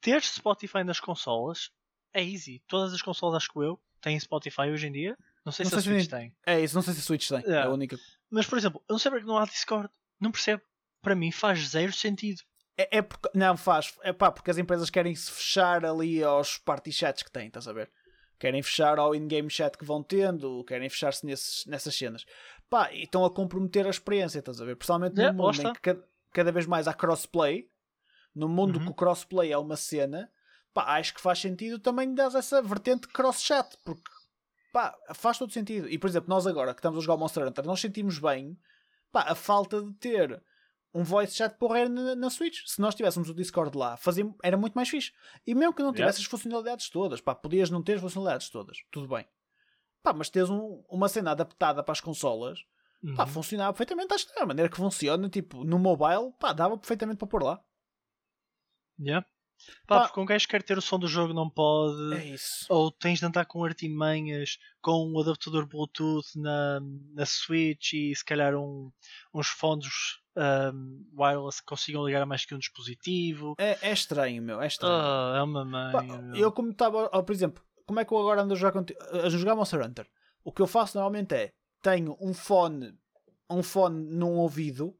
ter Spotify nas consolas é easy. Todas as consolas, acho que eu, têm Spotify hoje em dia. Não sei Não se sei a se Switch nem- tem. É isso, não sei se a Switch tem. É Yeah. a única. Mas, por exemplo, eu não sei porque não há Discord. Não percebo. Para mim faz zero sentido. É, é porque, não faz, é pá, porque as empresas querem se fechar ali aos party chats que têm, estás a ver? Querem fechar ao in-game chat que vão tendo, querem fechar-se nessas cenas. Pá, e estão a comprometer a experiência, estás a ver? Principalmente É, no mundo em que cada, cada vez mais há crossplay, no mundo Uhum. que o crossplay é uma cena, pá, acho que faz sentido também dar essa vertente cross-chat, porque pá, faz todo sentido. E por exemplo, nós agora que estamos a jogar o Monster Hunter, nós sentimos bem pá, a falta de ter um voice chat porreiro na, na Switch. Se nós tivéssemos o Discord lá, fazia, era muito mais fixe. E mesmo que não Yeah. tivesse as funcionalidades todas, pá, podias não ter as funcionalidades todas, tudo bem. Pá, mas teres um- uma cena adaptada para as consolas, pá, Uhum. funcionava perfeitamente. Acho que é a maneira que funciona, tipo, no mobile, pá, dava perfeitamente para pôr lá. Yeah. Pá, Pá. porque um gajo quer ter o som do jogo, não pode. É isso. Ou tens de andar com artimanhas, com um adaptador Bluetooth na, na Switch e se calhar um, uns fones um, wireless que consigam ligar a mais que um dispositivo. É, é estranho, meu, é estranho. Ah, é uma mãe. Pá, eu como estava, ó, por exemplo, como é que eu agora ando a jogar, a jogar Monster Hunter? O que eu faço normalmente é, tenho um fone, um fone num ouvido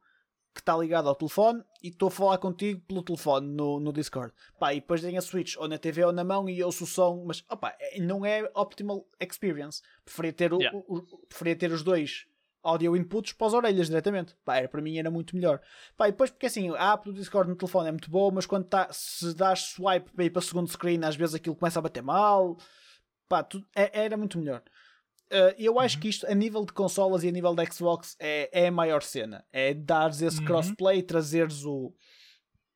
que está ligado ao telefone e estou a falar contigo pelo telefone no, no Discord. Pá, e depois tenho a Switch ou na TV ou na mão e ouço o som, mas opa, é- não é optimal experience. Preferia ter, o, Yeah. o- o- preferia ter os dois audio inputs para as orelhas diretamente. Pá, era, para mim era muito melhor. Pá, e depois porque assim, a app do Discord no telefone é muito boa, mas quando tá, se dás swipe para ir para o segundo screen, às vezes aquilo começa a bater mal. Pá, é- era muito melhor. Uh, eu acho que isto, a nível de consolas e a nível da Xbox, é, é a maior cena. É dares esse Uhum. crossplay, trazeres o.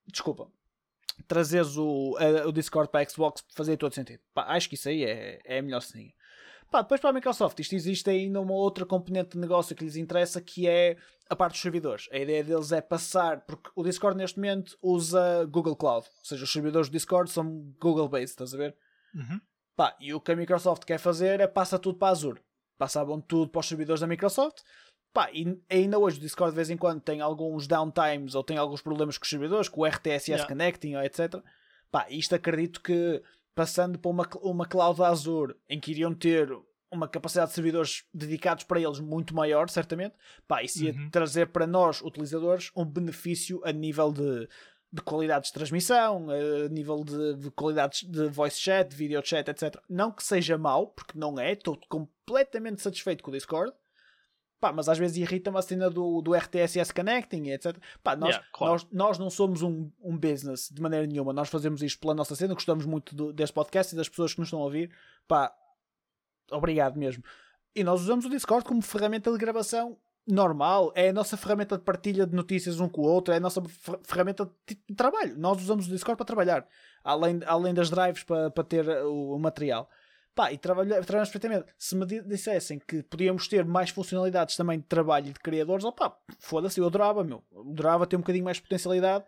Desculpa. Trazeres o, a- o Discord para a Xbox, fazer todo sentido. Pá, acho que isso aí é, é a melhor cena. Pá, depois para a Microsoft, isto existe ainda uma outra componente de negócio que lhes interessa, que é a parte dos servidores. A ideia deles é passar, porque o Discord neste momento usa Google Cloud, ou seja, os servidores do Discord são Google-based, estás a ver? Uhum. Pá, e o que a Microsoft quer fazer é passa tudo para a Azure. Passavam tudo para os servidores da Microsoft. Pá, e ainda hoje o Discord de vez em quando tem alguns downtimes ou tem alguns problemas com os servidores, com o RTSS Yeah. Connecting, etc. Pá, isto acredito que passando para uma, uma cloud Azure em que iriam ter uma capacidade de servidores dedicados para eles muito maior, certamente, pá, isso ia Uhum. trazer para nós, utilizadores, um benefício a nível de, de qualidades de transmissão, a nível de, de qualidades de voice chat, de video chat, etc. Não que seja mau, porque não é, estou completamente satisfeito com o Discord. Pá, mas às vezes irrita-me a cena do, do RTSS Connecting, etc. Pá, nós, Yeah, claro. nós, nós não somos um, um business de maneira nenhuma. Nós fazemos isto pela nossa cena, gostamos muito do, deste podcast e das pessoas que nos estão a ouvir. Pá, obrigado mesmo. E nós usamos o Discord como ferramenta de gravação normal, é a nossa ferramenta de partilha de notícias um com o outro, é a nossa fer- ferramenta de, de trabalho. Nós usamos o Discord para trabalhar, além, além das drives para, para ter o, o material. Pá, e trabalha- trabalhamos perfeitamente. Se me di- dissessem que podíamos ter mais funcionalidades também de trabalho e de criadores, opá, foda-se, eu adorava, meu. Adorava ter um bocadinho mais potencialidade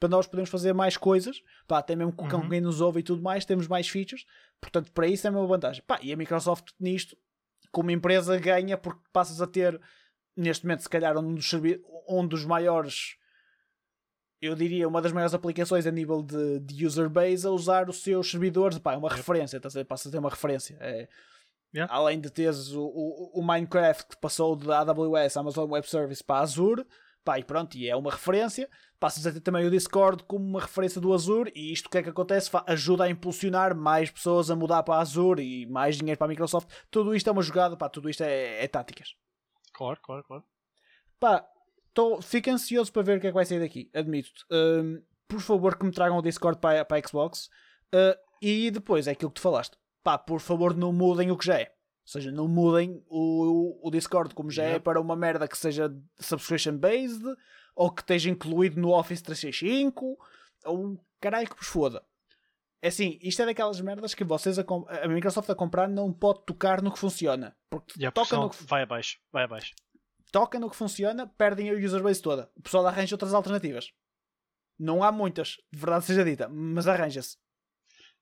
para nós podermos fazer mais coisas, pá, até mesmo com Uhum. quem nos ouve e tudo mais, temos mais features. Portanto, para isso é uma vantagem. Pá, e a Microsoft nisto, como empresa, ganha porque passas a ter, neste momento, se calhar, um dos, um dos maiores, eu diria, uma das maiores aplicações a nível de, de user base a usar os seus servidores. Pá, é uma referência, estás a? Passas a ter uma referência. É, Yeah. Além de teres o, o, o Minecraft que passou da AWS, Amazon Web Service, para a Azure, pá, e pronto, e é uma referência. Passas a ter também o Discord como uma referência do Azure, e isto o que é que acontece? Ajuda a impulsionar mais pessoas a mudar para a Azure e mais dinheiro para a Microsoft. Tudo isto é uma jogada, pá, tudo isto é, é táticas. Claro, claro, claro. Pá, tô, fico ansioso para ver o que é que vai sair daqui, admito-te. Hum, por favor, que me tragam o Discord para, para a Xbox. Uh, e depois é aquilo que tu falaste. pá, por favor não mudem o que já é. Ou seja, não mudem o, o Discord como já é para uma merda que seja subscription based ou que esteja incluído no Office 365 ou caralho que vos foda. É assim, isto é daquelas merdas que vocês a, a Microsoft a comprar não pode tocar no que funciona. Porque Yeah, toca, no que, vai abaixo, vai abaixo. toca no que funciona, perdem a user base toda. O pessoal arranja outras alternativas. Não há muitas, de verdade seja dita, mas arranja-se.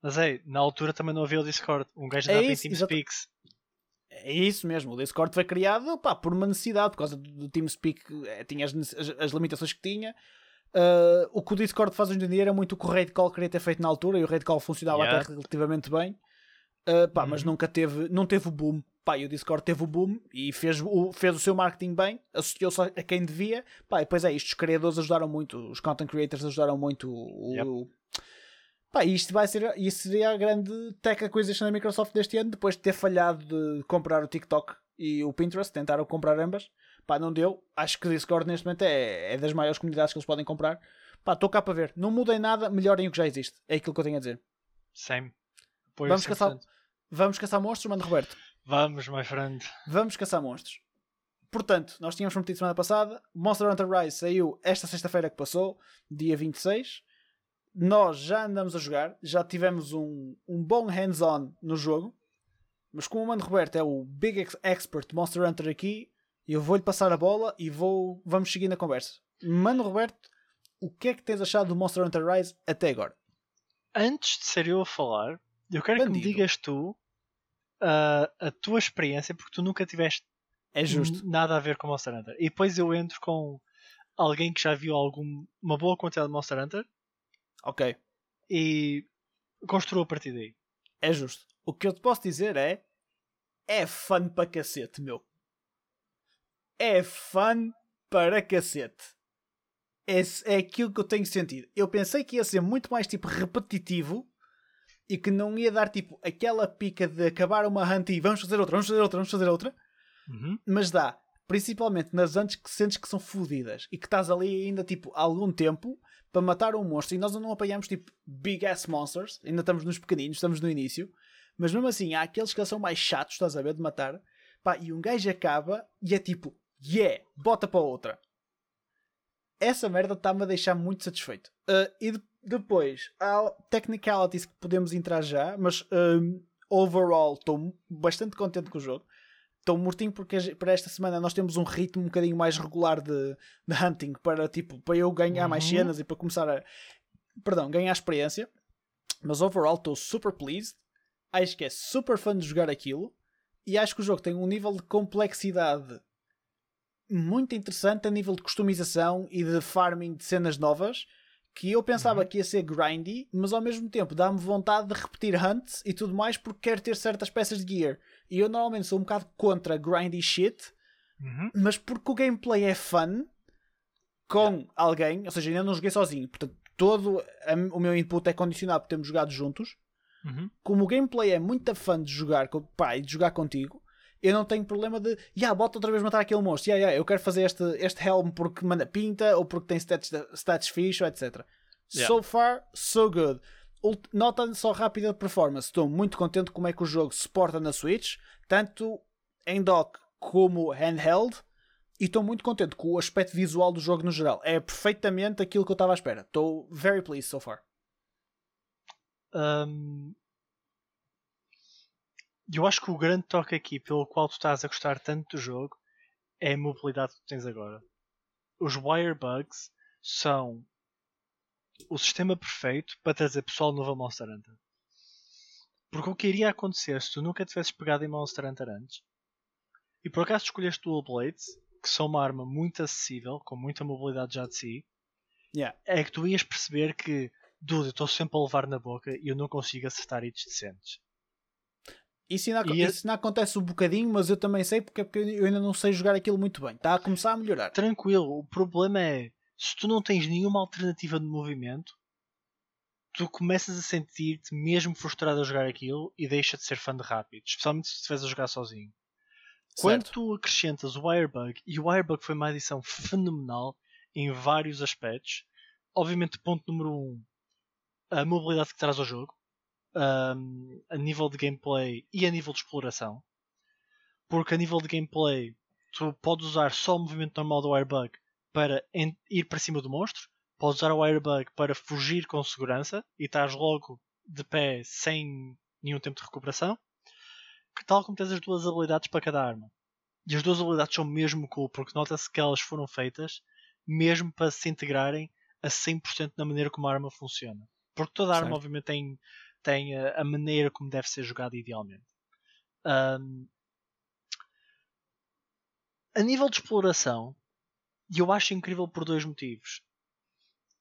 Mas é, na altura também não havia o Discord. Um gajo É andava isso, exata- TeamSpeaks. É isso mesmo, o Discord foi criado pá, por uma necessidade, por causa do, do TeamSpeak, eh, tinha as, as- as limitações que tinha. Ah, o que o Discord faz hoje em dia era muito o que o Raid Call queria ter feito na altura e o Raid Call funcionava Yeah. até relativamente bem, Ah, pá, mas Uhum. nunca teve, não teve o boom. Pá, e o Discord teve o boom e fez o, fez o seu marketing bem, associou-se a quem devia. Pá, e depois é isto, os criadores ajudaram muito, os content creators ajudaram muito. O, Yep. o- Pá, e isto vai ser, isso seria a grande tech acquisition da Microsoft deste ano, depois de ter falhado de comprar o TikTok e o Pinterest, tentaram comprar ambas. Pá, não deu. Acho que Discord neste momento é, é das maiores comunidades que eles podem comprar. Pá, estou cá para ver. Não mudem nada, melhorem o que já existe. É aquilo que eu tenho a dizer. Same. Apoio Vamos caçar- 100%. Vamos caçar monstros, mano Roberto. Vamos, my friend. Vamos caçar monstros. Portanto, nós tínhamos prometido semana passada. Monster Hunter Rise saiu esta sexta-feira que passou, dia 26. Nós já andamos a jogar, já tivemos um, um bom hands-on no jogo. Mas como o Mano Roberto é o big ex- expert de Monster Hunter aqui, eu vou-lhe passar a bola e vou, vamos seguir na conversa. Mano Roberto, o que é que tens achado do Monster Hunter Rise até agora? Antes de ser eu a falar, eu quero que me Bandido. digas tu ah, a tua experiência, porque tu nunca tiveste É justo. nada a ver com Monster Hunter. E depois eu entro com alguém que já viu algum, uma boa quantidade de Monster Hunter Ok, e construo a partir daí. é justo. O que eu te posso dizer é. É fun para cacete, meu. É fun para cacete. É, é aquilo que eu tenho sentido. Eu pensei que ia ser muito mais tipo repetitivo e que não ia dar tipo aquela pica de acabar uma hunt e vamos fazer outra, vamos fazer outra, vamos fazer outra. Uhum. Mas dá, principalmente nas hunts que sentes que são fodidas e que estás ali ainda tipo há algum tempo para matar um monstro e nós não apanhamos tipo big ass monsters, ainda estamos nos pequeninos, estamos no início, mas mesmo assim há aqueles que são mais chatos, estás a ver, de matar, pá, e um gajo acaba e é tipo, yeah, bota para outra. Essa merda está-me a deixar muito satisfeito. Uh, e de- depois, há technicalities que podemos entrar já, mas um, overall estou bastante contente com o jogo. Estou mortinho porque para esta semana nós temos um ritmo um bocadinho mais regular de, de hunting para, tipo, para eu ganhar mais Uhum. cenas e para começar a perdão, ganhar experiência. Mas overall estou super pleased. Acho que é super fun de jogar aquilo. E acho que o jogo tem um nível de complexidade muito interessante a nível de customização e de farming de cenas novas que eu pensava Uhum. que ia ser grindy, mas ao mesmo tempo dá-me vontade de repetir hunts e tudo mais porque quero ter certas peças de gear. E eu normalmente sou um bocado contra grindy shit, Uhum. mas porque o gameplay é fun com alguém, ou seja, ainda não joguei sozinho, portanto, todo a- o meu input é condicionado por termos jogado juntos. Uhum. Como o gameplay é muito fun de jogar com pá, e de jogar contigo, eu não tenho problema de, yeah, bota outra vez matar aquele monstro, yeah, yeah, eu quero fazer este, este helm porque manda pinta ou porque tem stats, stats fixe, etc. Yeah. So far, so good. Nota só rápida de performance. Estou muito contente como é que o jogo se porta na Switch, tanto em dock como handheld. E estou muito contente com o aspecto visual do jogo no geral. É perfeitamente aquilo que eu estava à espera. Estou very pleased so far. Hum, eu acho que o grande toque aqui pelo qual tu estás a gostar tanto do jogo é a mobilidade que tu tens agora. Os wire bugs são o sistema perfeito para trazer pessoal novo a Monster Hunter. Porque o que iria acontecer se tu nunca tivesses pegado em Monster Hunter antes e por acaso escolheste Dual Blades, que são uma arma muito acessível, com muita mobilidade já de si, Yeah. é que tu ias perceber que, dude, eu estou sempre a levar na boca e eu não consigo acertar hits decentes. Isso ainda, E isso ainda acontece um bocadinho, mas eu também sei porque, é porque eu ainda não sei jogar aquilo muito bem. Está a começar a melhorar. Tranquilo, o problema é, se tu não tens nenhuma alternativa de movimento, tu começas a sentir-te mesmo frustrado a jogar aquilo e deixa de ser fã de rápido, especialmente se estiveres a jogar sozinho. Quando Certo. tu acrescentas o Wirebug, e o Wirebug foi uma adição fenomenal em vários aspectos, obviamente, ponto número um, a mobilidade que traz ao jogo. Um, a nível de gameplay e a nível de exploração. Porque a nível de gameplay, tu podes usar só o movimento normal do Airbug para ir para cima do monstro, podes usar o Airbug para fugir com segurança e estás logo de pé sem nenhum tempo de recuperação. Que tal como tens as duas habilidades para cada arma. E as duas habilidades são mesmo cool, porque nota-se que elas foram feitas mesmo para se integrarem a 100% na maneira como a arma funciona. Porque toda a arma, certo. obviamente, tem, tem a, maneira como deve ser jogada idealmente. Um, a nível de exploração, eu acho incrível por dois motivos.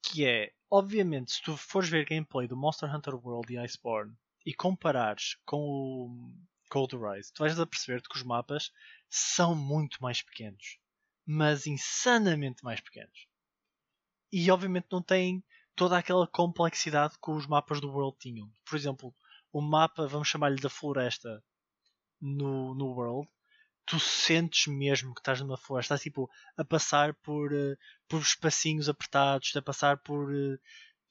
Que é, obviamente, se tu fores ver gameplay do Monster Hunter World e Iceborne e comparares com o, Cold Rise, tu vais a perceber-te que os mapas são muito mais pequenos, mas insanamente mais pequenos. E obviamente não têm toda aquela complexidade que os mapas do World tinham. Por exemplo, o mapa, vamos chamar-lhe da floresta no, no World, tu sentes mesmo que estás numa floresta, estás tipo a passar por, uh, por espacinhos apertados, a passar por uh,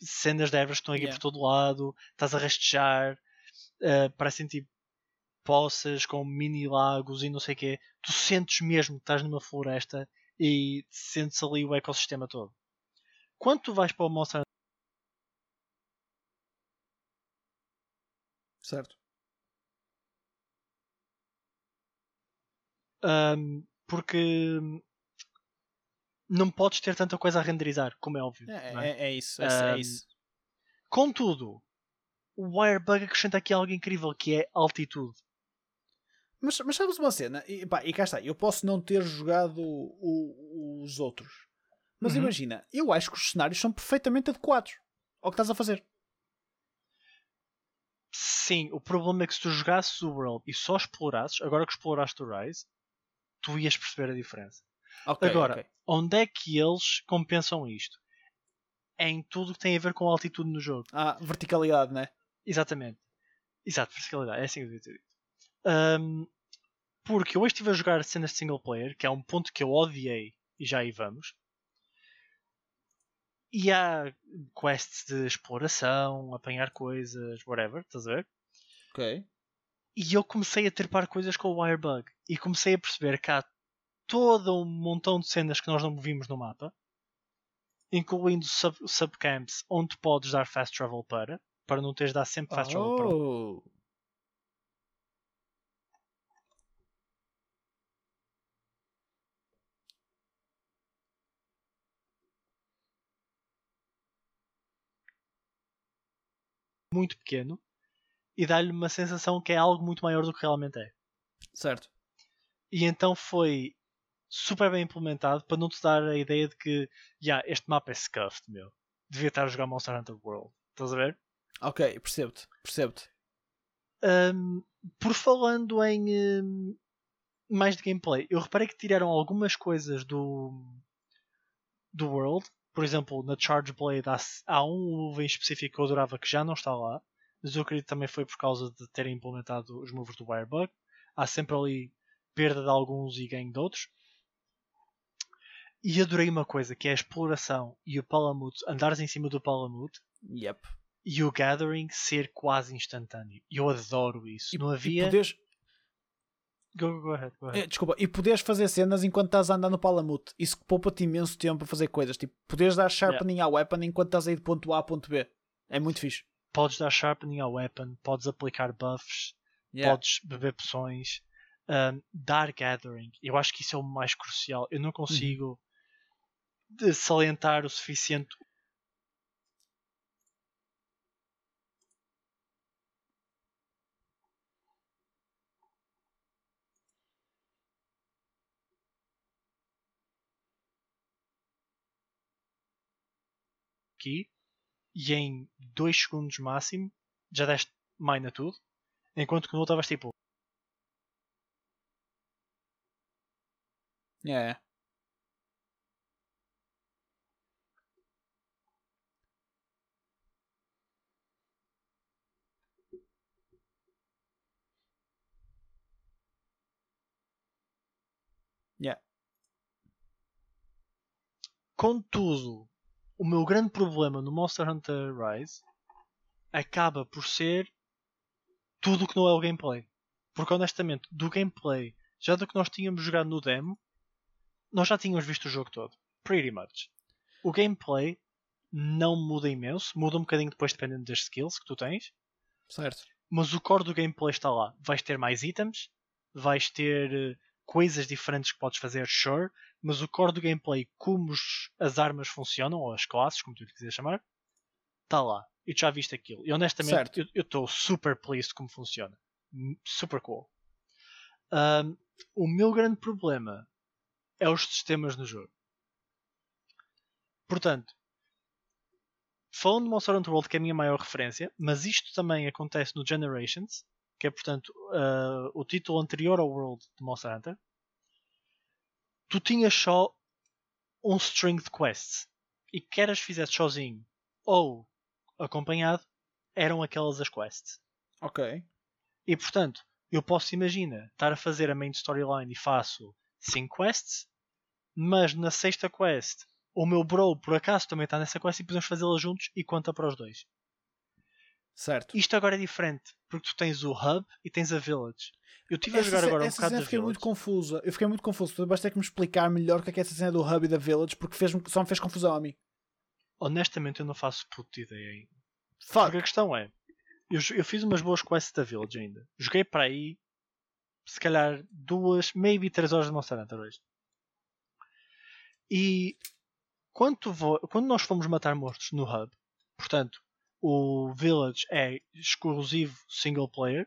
cenas de ervas que estão aqui yeah. por todo lado, estás a rastejar, uh, parecem tipo poças com mini lagos e não sei o quê, tu sentes mesmo que estás numa floresta e sentes ali o ecossistema todo. Quando tu vais para o Monster Certo. Um, porque não podes ter tanta coisa a renderizar, como é óbvio. É, é? é, é isso, é, um, é isso. Contudo, o Wirebug acrescenta aqui algo incrível que é altitude. Mas, mas sabes uma cena? E, pá, e cá está, eu posso não ter jogado o, os outros. Mas uhum. imagina, eu acho que os cenários são perfeitamente adequados ao que estás a fazer. Sim, o problema é que se tu jogasses o World e só explorasses, agora que exploraste o Rise, tu ias perceber a diferença. Okay, agora, okay. onde é que eles compensam isto? É em tudo que tem a ver com a altitude no jogo. Ah, verticalidade, né? Exatamente. Exato, verticalidade. É assim que eu devia ter dito. Um, porque eu hoje estive a jogar cenas de single player, que é um ponto que eu odiei, e já aí vamos. E há quests de exploração, apanhar coisas, whatever, estás a ver? Ok. E eu comecei a trepar coisas com o Wirebug. E comecei a perceber que há todo um montão de cenas que nós não vimos no mapa, incluindo sub subcamps onde podes dar fast travel para, para não teres de dar sempre fast oh. travel para. Muito pequeno e dá-lhe uma sensação que é algo muito maior do que realmente é. Certo. E então foi super bem implementado para não te dar a ideia de que yeah, este mapa é scuffed, meu. Devia estar a jogar Monster Hunter World. Estás a ver? Ok, percebo-te, percebo-te. Um, por falando em um, mais de gameplay, eu reparei que tiraram algumas coisas do do World por exemplo, na Charge Blade há, há um move em específico que eu adorava que já não está lá, mas eu acredito que também foi por causa de terem implementado os moves do Wirebug. Há sempre ali perda de alguns e ganho de outros. E adorei uma coisa que é a exploração e o Palamute, andares em cima do Palamute. Yep. E o Gathering ser quase instantâneo. Eu adoro isso. E, não havia. E poderes, Go, go ahead, go ahead. É, desculpa, e poderes fazer cenas enquanto estás a andar no Palamute. Isso poupa-te imenso tempo a fazer coisas. Tipo, poderes dar sharpening yeah. à weapon enquanto estás a ir de ponto A a ponto B. É muito fixe. Podes dar sharpening à weapon, podes aplicar buffs, yeah. podes beber poções, um, dar gathering. Eu acho que isso é o mais crucial. Eu não consigo uhum. salientar o suficiente aqui e em 2 segundos máximo já deste mine a tudo, enquanto que no outro estavas tipo. Yeah. Contudo, o meu grande problema no Monster Hunter Rise acaba por ser tudo o que não é o gameplay. Porque honestamente, do gameplay, já do que nós tínhamos jogado no demo, nós já tínhamos visto o jogo todo. Pretty much. O gameplay não muda imenso, muda um bocadinho depois dependendo das skills que tu tens, Certo. mas o core do gameplay está lá. Vais ter mais itens, vais ter eh, coisas diferentes que podes fazer, sure, mas o core do gameplay, como os- as armas funcionam, ou as classes, como tu lhe quiser chamar, está lá. E tu já viste aquilo. E honestamente, eu- estou super pleased como funciona. Super cool. Ahm, o meu grande problema é os sistemas no jogo. Portanto, falando de Monster Hunter World, que é a minha maior referência, mas isto também acontece no Generations, que é, portanto, ah, o título anterior ao World de Monster Hunter. Tu tinhas só um string de quests e quer as fizesse sozinho ou acompanhado, eram aquelas as quests. Ok. E portanto, eu posso imaginar estar a fazer a main storyline e faço 5 quests, mas na sexta quest o meu bro por acaso também está nessa quest e podemos fazê-la juntos e conta para os dois. Certo. Isto agora é diferente, porque tu tens o hub e tens a village. Eu estive a jogar agora um essa bocado cena da fiquei village. muito confusa. Eu fiquei muito confuso. Vais ter que me explicar melhor o que é, que é essa cena do Hub e da Village porque fez só me fez confusão a mim. Honestamente, eu não faço puta ideia ainda. Fuck. Porque a questão é, eu, eu fiz umas boas quests da village ainda. Joguei para aí, se calhar duas, maybe três horas de Monster Hunter hoje. E quando, quando nós fomos matar monstros no hub, portanto, o village é exclusivo single player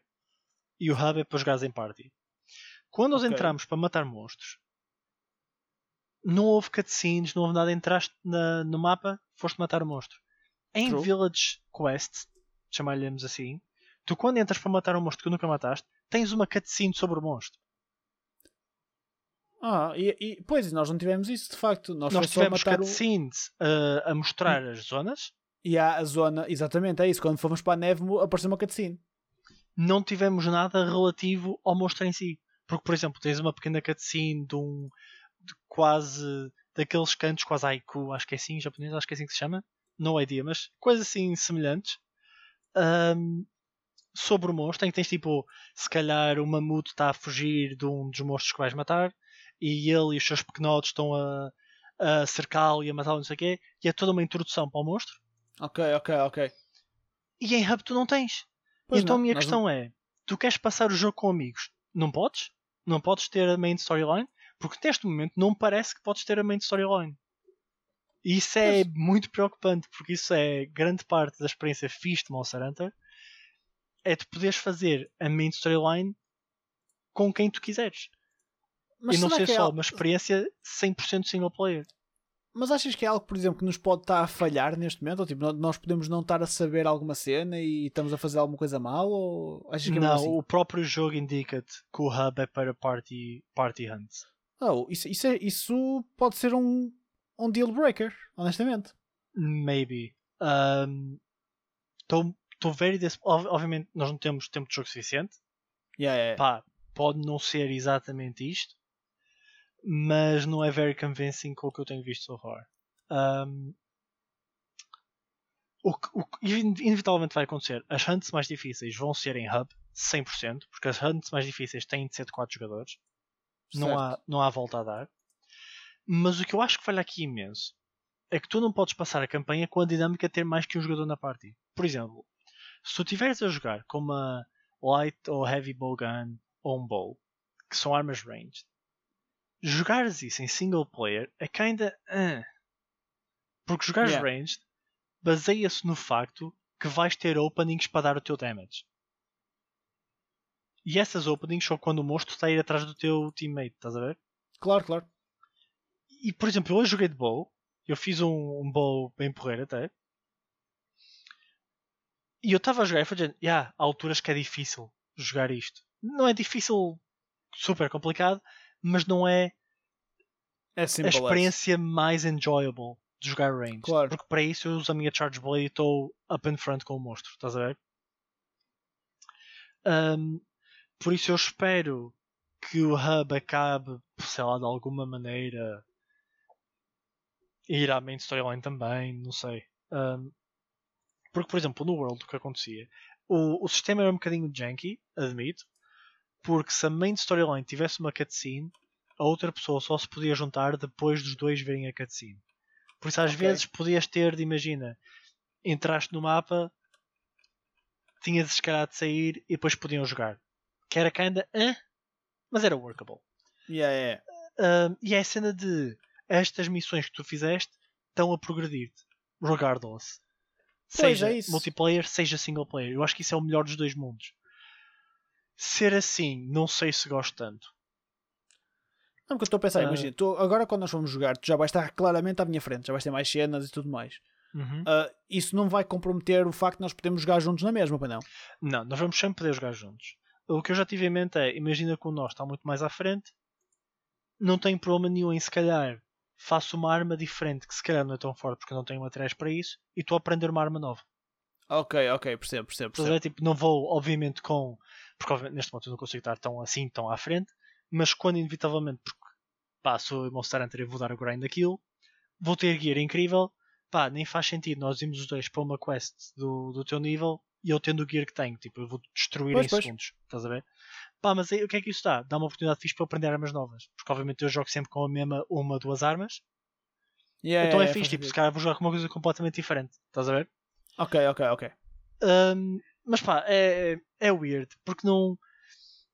e o hub é para jogares em party. Quando nós Ok. entramos para matar monstros, não houve cutscenes, não houve nada. Entraste na- no mapa, foste matar o monstro. Em True. Village Quest, chamar-lhe-nos assim, tu quando entras para matar um monstro que nunca mataste, tens uma cutscene sobre o monstro. Ah, e, e pois, nós não tivemos isso de facto. Nós, Nós só tivemos matar o... cutscenes uh, a mostrar as zonas, E há a zona, exatamente, é isso. Quando fomos para a neve apareceu uma cutscene. não tivemos nada relativo ao monstro em si. Porque, por exemplo, tens uma pequena cutscene de um de quase daqueles cantos quase haiku, acho que é assim em japonês, acho que é assim que se chama, não idea, mas coisas assim semelhantes ahm, sobre o monstro, em que tens tipo, se calhar o mamute está a fugir de um dos monstros que vais matar e ele e os seus pequenotes estão a, a cercá-lo e a matá-lo, não sei o quê, e é toda uma introdução para o monstro. Ok, ok, ok. E em Hub tu não tens. Pois então não, a minha questão é: tu queres passar o jogo com amigos? Não podes? Não podes ter a main storyline? Porque neste momento não parece que podes ter a main storyline. E isso é muito preocupante, porque isso é grande parte da experiência fixe de Monster Hunter. É tu poderes fazer a main storyline com quem tu quiseres. Mas e não ser é só al- uma experiência 100% single player. Mas achas que é algo, por exemplo, que nos pode estar a falhar neste momento? Ou tipo, nó- nós podemos não estar a saber alguma cena e estamos a fazer alguma coisa mal? Ou achas que é Não, assim? o próprio jogo indica-te que o hub é para party, party hunts. Oh, isso, isso, é- isso pode ser um, um deal breaker, honestamente. Maybe. Estou very dis- ob- Obviamente, nós não temos tempo de jogo suficiente. Yeah, yeah. Pá, pode não ser exatamente isto, mas não é very convincing com o que eu tenho visto so far. Um, o que, o que inevitavelmente vai acontecer, as hunts mais difíceis vão ser em hub, 100%, porque as hunts mais difíceis têm de ser de 4 jogadores. Não há, não há volta a dar. Mas o que eu acho que falha aqui imenso é que tu não podes passar a campanha com a dinâmica de ter mais que um jogador na party. Por exemplo, se tu estiveres a jogar com uma light ou heavy bowgun ou um bow, que são armas ranged, jogares isso em single player é kinda. Uh, porque jogares Yeah. ranged baseia-se no facto que vais ter openings para dar o teu damage. E essas openings são quando o monstro está a ir atrás do teu teammate, estás a ver? Claro, claro. E por exemplo, eu hoje joguei de bow, eu fiz um, um bow bem porreiro até. E eu estava a jogar e falei, "Ya, yeah, há alturas que é difícil jogar isto. Não é difícil, super complicado, mas não é É a experiência mais enjoyable de jogar range. Claro. Porque para isso eu uso a minha Charge Blade e estou up in front com o monstro, estás a ver? Um, por isso eu espero que o hub acabe, sei lá, de alguma maneira ir à main storyline também, não sei. Um, porque, por exemplo, no World o que acontecia o, o sistema era um bocadinho janky, admito, porque se a main storyline tivesse uma cutscene, a outra pessoa só se podia juntar depois dos dois verem a cutscene. Por isso, às Ok. vezes, podias ter de, imagina, entraste no mapa, tinhas se calhar de sair e depois podiam jogar. Que era kinda, eh? mas era workable. Yeah, yeah. Um, e é a cena de estas missões que tu fizeste estão a progredir-te, regardless. Pois, Seja é isso. multiplayer, seja single player. Eu acho que isso é o melhor dos dois mundos. Ser assim, não sei se gosto tanto. Não, porque eu estou a pensar, Ah. imagina, tu, agora quando nós formos jogar, tu já vais estar claramente à minha frente, já vais ter mais cenas e tudo mais. Uhum. Ah, isso não vai comprometer o facto de nós podermos jogar juntos na mesma, pois não? Não, nós vamos sempre poder jogar juntos. O que eu já tive em mente é, imagina que o nosso está muito mais à frente, não tenho problema nenhum em se calhar faço uma arma diferente que se calhar não é tão forte porque eu não tenho materiais para isso e estou a aprender uma arma nova. Ok, ok, percebo, percebo, a percebo. ver? Tipo, não vou, obviamente, com. Porque obviamente, neste momento eu não consigo estar tão assim, tão à frente, mas quando inevitavelmente, porque pá, sou o Monster Hunter e vou dar o grind daquilo, vou ter gear incrível, pá, nem faz sentido nós irmos os dois para uma quest do, do teu nível e eu tendo o gear que tenho, tipo, eu vou destruir Pois, em pois. segundos, estás a ver? Pá, mas aí o que é que isso dá? Dá uma oportunidade fixe para eu aprender armas novas, porque obviamente eu jogo sempre com a mesma uma, duas armas, Yeah, então yeah, é fixe, faz tipo, se calhar vou jogar com uma coisa completamente diferente, estás a ver? Ok, ok, ok. Um, mas pá, é, é weird, porque não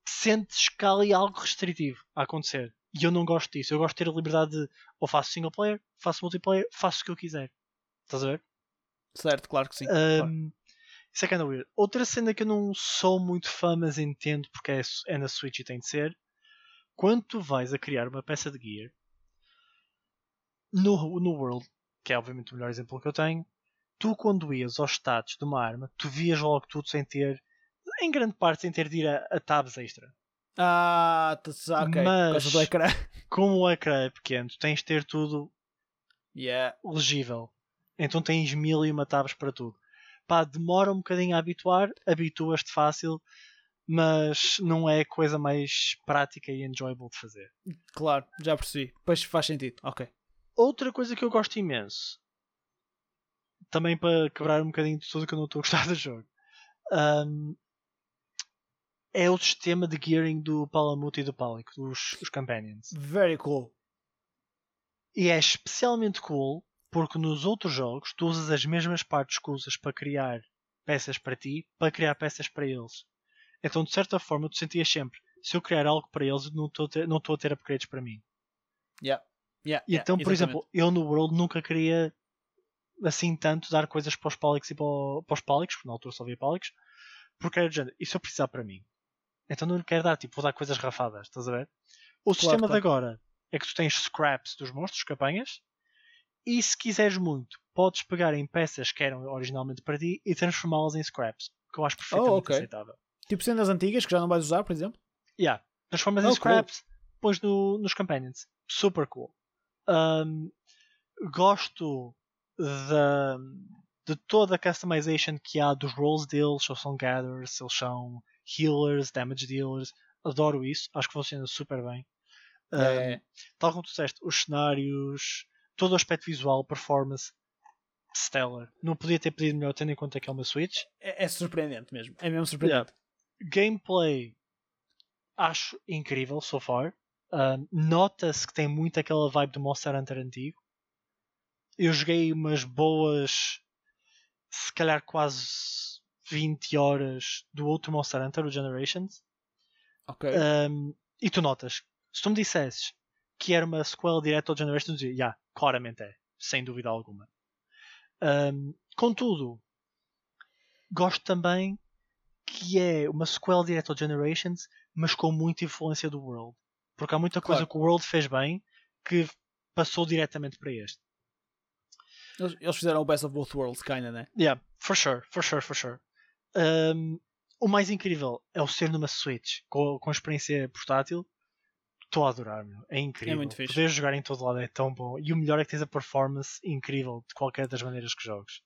sentes que há ali algo restritivo a acontecer. E eu não gosto disso. Eu gosto de ter a liberdade de ou faço single player, faço multiplayer, faço o que eu quiser. Estás a ver? Certo, claro que sim. claro. Um, Isso é kinda weird. Outra cena que eu não sou muito fã, mas entendo porque é, é na Switch e tem de ser. Quando tu vais a criar uma peça de gear no, no World, que é obviamente o melhor exemplo que eu tenho, tu quando ias aos status de uma arma, tu vias logo tudo sem ter, em grande parte, sem ter de ir a, a tabs extra. Ah, tu- ah, ok. Mas- do ecrã. Como o ecrã é pequeno, tu tens de ter tudo Yeah. legível. Então tens mil e uma tabs para tudo. Pá, demora um bocadinho a habituar, habituas-te fácil, mas não é a coisa mais prática e enjoyable de fazer. Claro, já percebi. Pois faz sentido. Ok. Outra coisa que eu gosto imenso, também para quebrar um bocadinho de tudo que eu não estou a gostar do jogo, hum, é o sistema de gearing do Palamute e do Pálico, dos os Companions. Very cool. E é especialmente cool porque nos outros jogos tu usas as mesmas partes que usas para criar peças para ti, para criar peças para eles. Então, de certa forma, tu sentias sempre: se eu criar algo para eles, não estou a ter, não estou a ter upgrades para mim. Yeah. Yeah, E yeah, então, por exatamente. exemplo, eu no World nunca queria assim tanto dar coisas para os Pálicos e para, para os Pálicos, porque na altura só havia Pálicos, porque era de género, e se eu precisar para mim? Então não lhe quero dar, tipo, vou dar coisas rafadas, estás a ver? O sistema de claro. agora é que tu tens scraps dos monstros que apanhas, e se quiseres muito, podes pegar em peças que eram originalmente para ti e transformá-las em scraps, que eu acho perfeitamente Oh, ok. aceitável. Tipo cenas antigas que já não vais usar, por exemplo. Yeah. Transformas em Oh, cool. scraps, pões no, nos companions. Super cool. Um, gosto da, de toda a customization que há dos roles deles. Eles são gatherers, eles são healers, damage dealers. Adoro isso. Acho que funciona super bem. Um, É. Tal como tu disseste, os cenários, todo o aspecto visual, performance, stellar. Não podia ter pedido melhor tendo em conta que é uma Switch. É, é surpreendente mesmo. É mesmo surpreendente. gameplay acho incrível so far. Um, Nota-se que tem muito aquela vibe do Monster Hunter antigo. Eu joguei umas boas, se calhar quase 20 horas do outro Monster Hunter, o Generations. Ok. Um, e tu notas, se tu me dissesses que era uma sequela direta ao Generations, eu dizia, yeah, claramente é, sem dúvida alguma. Um, contudo, gosto também que é uma sequela direta ao Generations, mas com muita influência do World. Porque há muita coisa Claro. que o World fez bem que passou diretamente para este. Eles, fizeram o Best of Both Worlds, kinda, né? Yeah, for sure, for sure, for sure. Um, o mais incrível é o ser numa Switch com, com experiência portátil. Estou a adorar, meu. É incrível. É muito fixe. Poder jogar em todo lado é tão bom. E o melhor é que tens a performance incrível de qualquer das maneiras que jogues.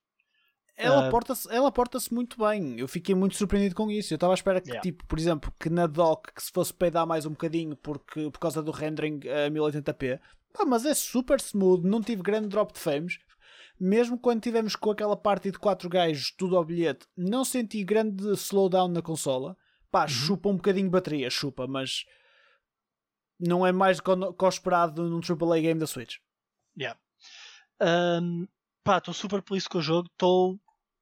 Ela Ah. porta-se ela porta-se muito bem. Eu fiquei muito surpreendido com isso. Eu estava à espera que, Yeah. tipo, por exemplo, que na dock que se fosse peidar mais um bocadinho porque, por causa do rendering a 1080p. Pá, mas é super smooth, não tive grande drop de frames. Mesmo quando tivemos com aquela parte de quatro gajos, tudo ao bilhete, não senti grande slowdown na consola. Pá, chupa um bocadinho de bateria, chupa, mas não é mais do que o- esperado num AAA game da Switch. Yeah. Um, pá, estou super feliz com o jogo. Estou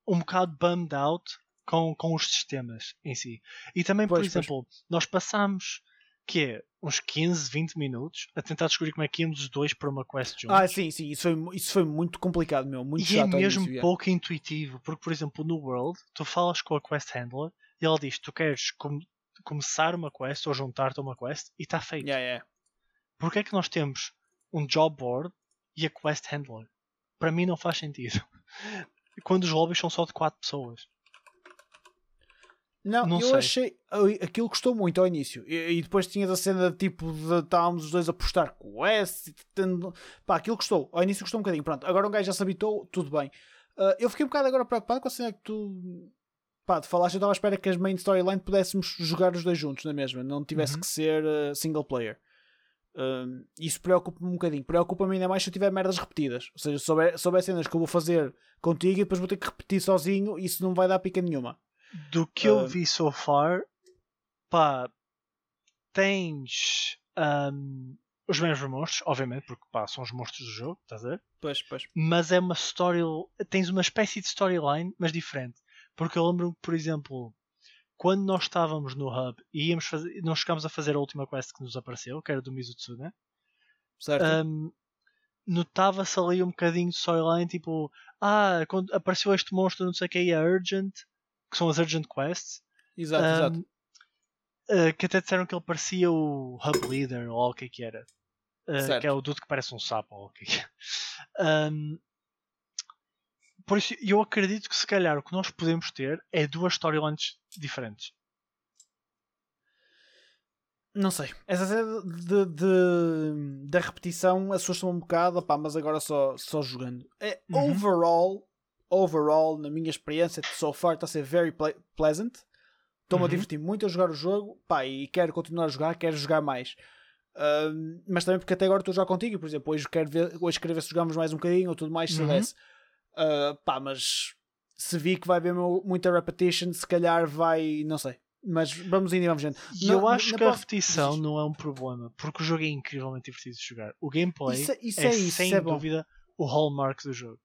um bocado bummed out com, com os sistemas em si. E também, por Pois, pois. exemplo, nós passámos que é uns 15, 20 minutos a tentar descobrir como é que íamos os dois para uma quest juntos. Ah, sim, sim, isso foi, isso foi muito complicado, meu. Muito e é mesmo início, pouco intuitivo, porque, por exemplo, no World, tu falas com a quest handler e ela diz: Tu queres com- começar uma quest ou juntar-te a uma quest e está feito. Yeah, yeah. Porque é que nós temos um job board e a quest handler? Para mim não faz sentido. Quando os lobbies são só de 4 pessoas. Não, Não eu sei. achei. Aquilo gostou muito ao início. E, e depois tinhas a cena de tipo de estávamos os dois a postar quests. e tendo- Pá, aquilo gostou. Ao início gostou um bocadinho. Pronto, agora um gajo já se habitou, tudo bem. Ah, eu fiquei um bocado agora preocupado com a cena que tu. Pá, te falaste, eu estava à espera que as main storyline pudéssemos jogar os dois juntos na mesma, não tivesse Uhum. que ser ah, single player. Ah, isso preocupa-me um bocadinho. Preocupa-me ainda mais se eu tiver merdas repetidas. Ou seja, se souber, souber cenas que eu vou fazer contigo e depois vou ter que repetir sozinho, isso não vai dar pica nenhuma. Do que eu Ah. vi so far, pá, tens ahm, os mesmos monstros, obviamente, porque pá, são os monstros do jogo, estás a ver? Pois, pois. mas é uma story. Tens uma espécie de storyline, mas diferente. Porque eu lembro-me, por exemplo, quando nós estávamos no hub e íamos fazer, nós chegámos a fazer a última quest que nos apareceu, que era do Mizutsune, Certo? um, notava-se ali um bocadinho de storyline, tipo, ah, quando apareceu este monstro, não sei o que, a Urgent, que são as Urgent Quests, exato, exato. um, uh, que até disseram que ele parecia o Hub Leader ou o que é que era. Uh, que é o dude que parece um sapo ou o que é que é. Um, por isso, eu acredito que se calhar o que nós podemos ter é duas storylines diferentes. Não sei. Essa cena de, de- da repetição assusta-me um bocado, opá, mas agora só, só jogando. É, Uhum. Overall, overall, na minha experiência, so far está a ser very ple- pleasant. Estou-me a Uhum. divertir muito a jogar o jogo, pá, e quero continuar a jogar, quero jogar mais. Ahm, mas também porque até agora estou a jogar contigo, por exemplo, hoje quero ver, hoje quero ver se jogamos mais um bocadinho ou tudo mais, se Uhum. desse. Ah, pá, mas se vi que vai haver mu- muita repetition, se calhar vai, não sei. Mas vamos indo e vamos vendo. E eu acho que a repetição não é um problema, porque o jogo é incrivelmente divertido de jogar. O gameplay Isso, isso é, é isso, sem é dúvida o hallmark do jogo.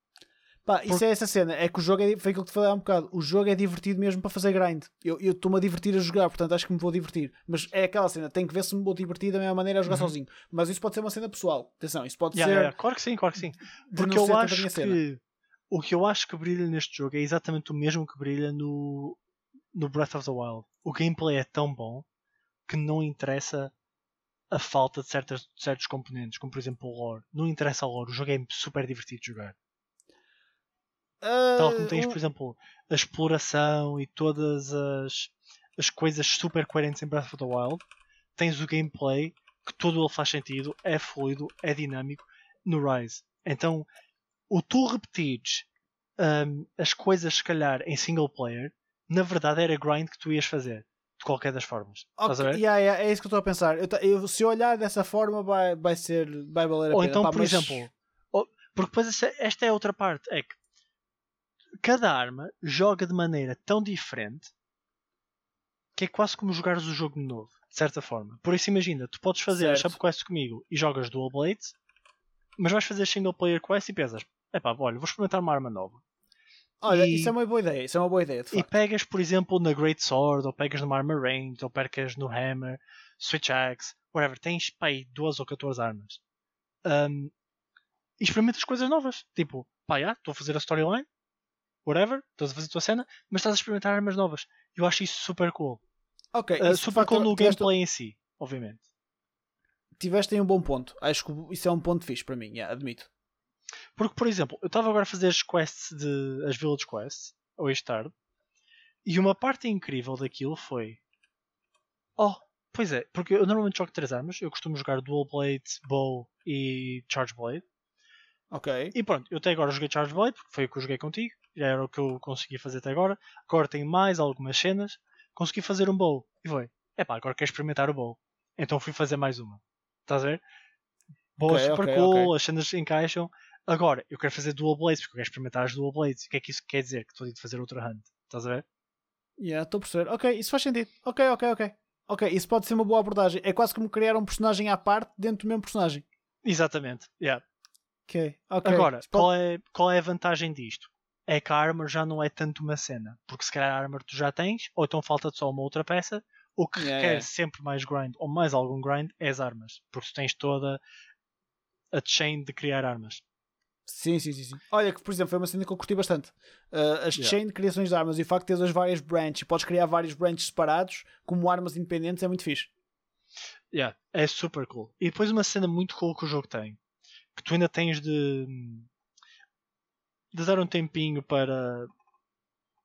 Pá, isso é essa cena, é que o jogo é, foi aquilo que te falei há um bocado. O jogo é divertido mesmo para fazer grind. Eu estou-me a divertir a jogar, portanto acho que me vou divertir. Mas é aquela cena, tenho que ver se me vou divertir da mesma maneira a jogar Uhum. sozinho. Mas isso pode ser uma cena pessoal. Atenção, isso pode Yeah, ser. yeah, Claro que sim, claro que sim. Porque eu acho minha cena. que o que eu acho que brilha neste jogo é exatamente o mesmo que brilha no, no Breath of the Wild. O gameplay é tão bom que não interessa a falta de, certas, de certos componentes, como por exemplo o lore. Não interessa o lore, o jogo é super divertido de jogar. Tal como tens, Ah, por exemplo, a exploração e todas as, as coisas super coerentes em Breath of the Wild, tens o gameplay que todo ele faz sentido, é fluido, é dinâmico no Rise. Então, o tu repetires hum, as coisas, se calhar, em single player, na verdade era grind que tu ias fazer, de qualquer das formas. ok, Estás a ver? yeah, yeah, é isso que eu estou a pensar. Eu eu- se eu olhar dessa forma, vai, vai ser. Vai valer a Ou pena. então, Pá, por mas- exemplo, ou- porque depois esta- esta é a outra parte, é que cada arma joga de maneira tão diferente que é quase como jogares o jogo de novo, de certa forma. Por isso imagina, tu podes fazer Certo. Quest comigo e jogas Dual Blades, mas vais fazer single player quest e pensas, epá, olha, vou experimentar uma arma nova. Olha, e- isso é uma boa ideia. Isso é uma boa ideia, de E pegas, por exemplo, na Great Sword, ou pegas numa Armor Range, ou pegas no Hammer, Switch Axe, whatever. Tens pá, aí 12 ou 14 armas. Um, e experimentas coisas novas. Tipo, pá, já, estou a fazer a storyline, whatever, estás a fazer a tua cena, mas estás a experimentar armas novas. Eu acho isso super cool. Ok, Uh, super cool no gameplay em si, obviamente. Tiveste aí um bom ponto. Acho que isso é um ponto fixe para mim, yeah, admito. Porque, por exemplo, eu estava agora a fazer as quests de. as Village Quests, hoje tarde, e uma parte incrível daquilo foi. Oh, pois é, porque eu normalmente jogo três armas, eu costumo jogar Dual Blade, Bow e Charge Blade. Ok. E pronto, eu até agora joguei Charge Blade, porque foi o que eu joguei contigo, já era o que eu consegui fazer até agora. Agora tenho mais algumas cenas, consegui fazer um Bow, e foi. Epá, agora quero experimentar o Bow. Então fui fazer mais uma. Estás a ver? Boa, Ok, super ok, cool, ok. as cenas encaixam. Agora, eu quero fazer dual blades porque eu quero experimentar as dual blades. O que é que isso quer dizer? Que estou a fazer outra hunt. Estás a ver? Yeah, estou a perceber. Ok, isso faz sentido. Ok, ok, ok. Ok, isso pode ser uma boa abordagem. É quase como criar um personagem à parte dentro do mesmo personagem. Exatamente. Yeah. Ok, ok. Agora, pode- qual, é, qual é a vantagem disto? É que a armor já não é tanto uma cena. Porque se calhar a armor tu já tens, ou então falta-te só uma outra peça. O que Yeah, requer yeah. sempre mais grind, ou mais algum grind, é as armas. Porque tu tens toda a chain de criar armas. Sim, sim, sim, sim. Olha, que por exemplo, foi uma cena que eu curti bastante. Uh, as Yeah. chain de criações de armas e o facto de teres as várias branches e podes criar vários branches separados como armas independentes é muito fixe. Yeah, é super cool. E depois uma cena muito cool que o jogo tem, que tu ainda tens de, de dar um tempinho para,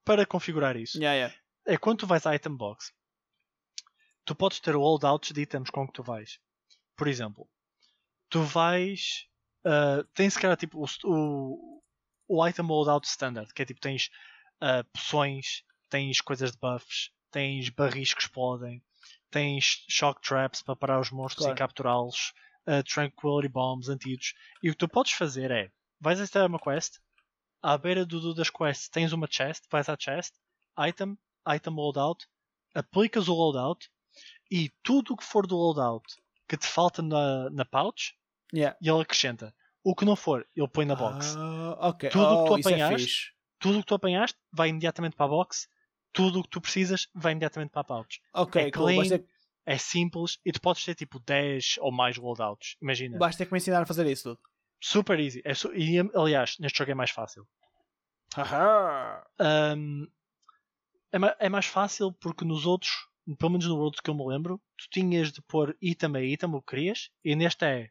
para configurar isso. Yeah, yeah. É quando tu vais à item box, tu podes ter loadouts de itens com que tu vais. Por exemplo, tu vais. Uh, tens se calhar tipo o, o, o item loadout standard, que é tipo tens uh, poções, tens coisas de buffs, tens barris que explodem, tens shock traps para parar os monstros Claro. e capturá-los, uh, tranquility bombs, antídotos. E o que tu podes fazer é, vais a uma quest, à beira do, do das quests tens uma chest, vais à chest, item, item loadout, aplicas o loadout e tudo o que for do loadout que te falta na, na pouch, Yeah. e ele acrescenta. O que não for, ele põe na box. Ah, ok. Tudo o que tu oh, é apanhaste, fixe. Tudo o que tu apanhaste vai imediatamente para a box. Tudo o que tu precisas vai imediatamente para a pouch. Ok, é cool. clean. Ter, É simples e tu podes ter tipo 10 ou mais loadouts. Imagina. vais ter que me ensinar a fazer isso tudo. Super easy. É su- e aliás, neste jogo é mais fácil. Um, é, ma- é mais fácil porque nos outros, pelo menos no World que eu me lembro, tu tinhas de pôr item a item o que querias e neste é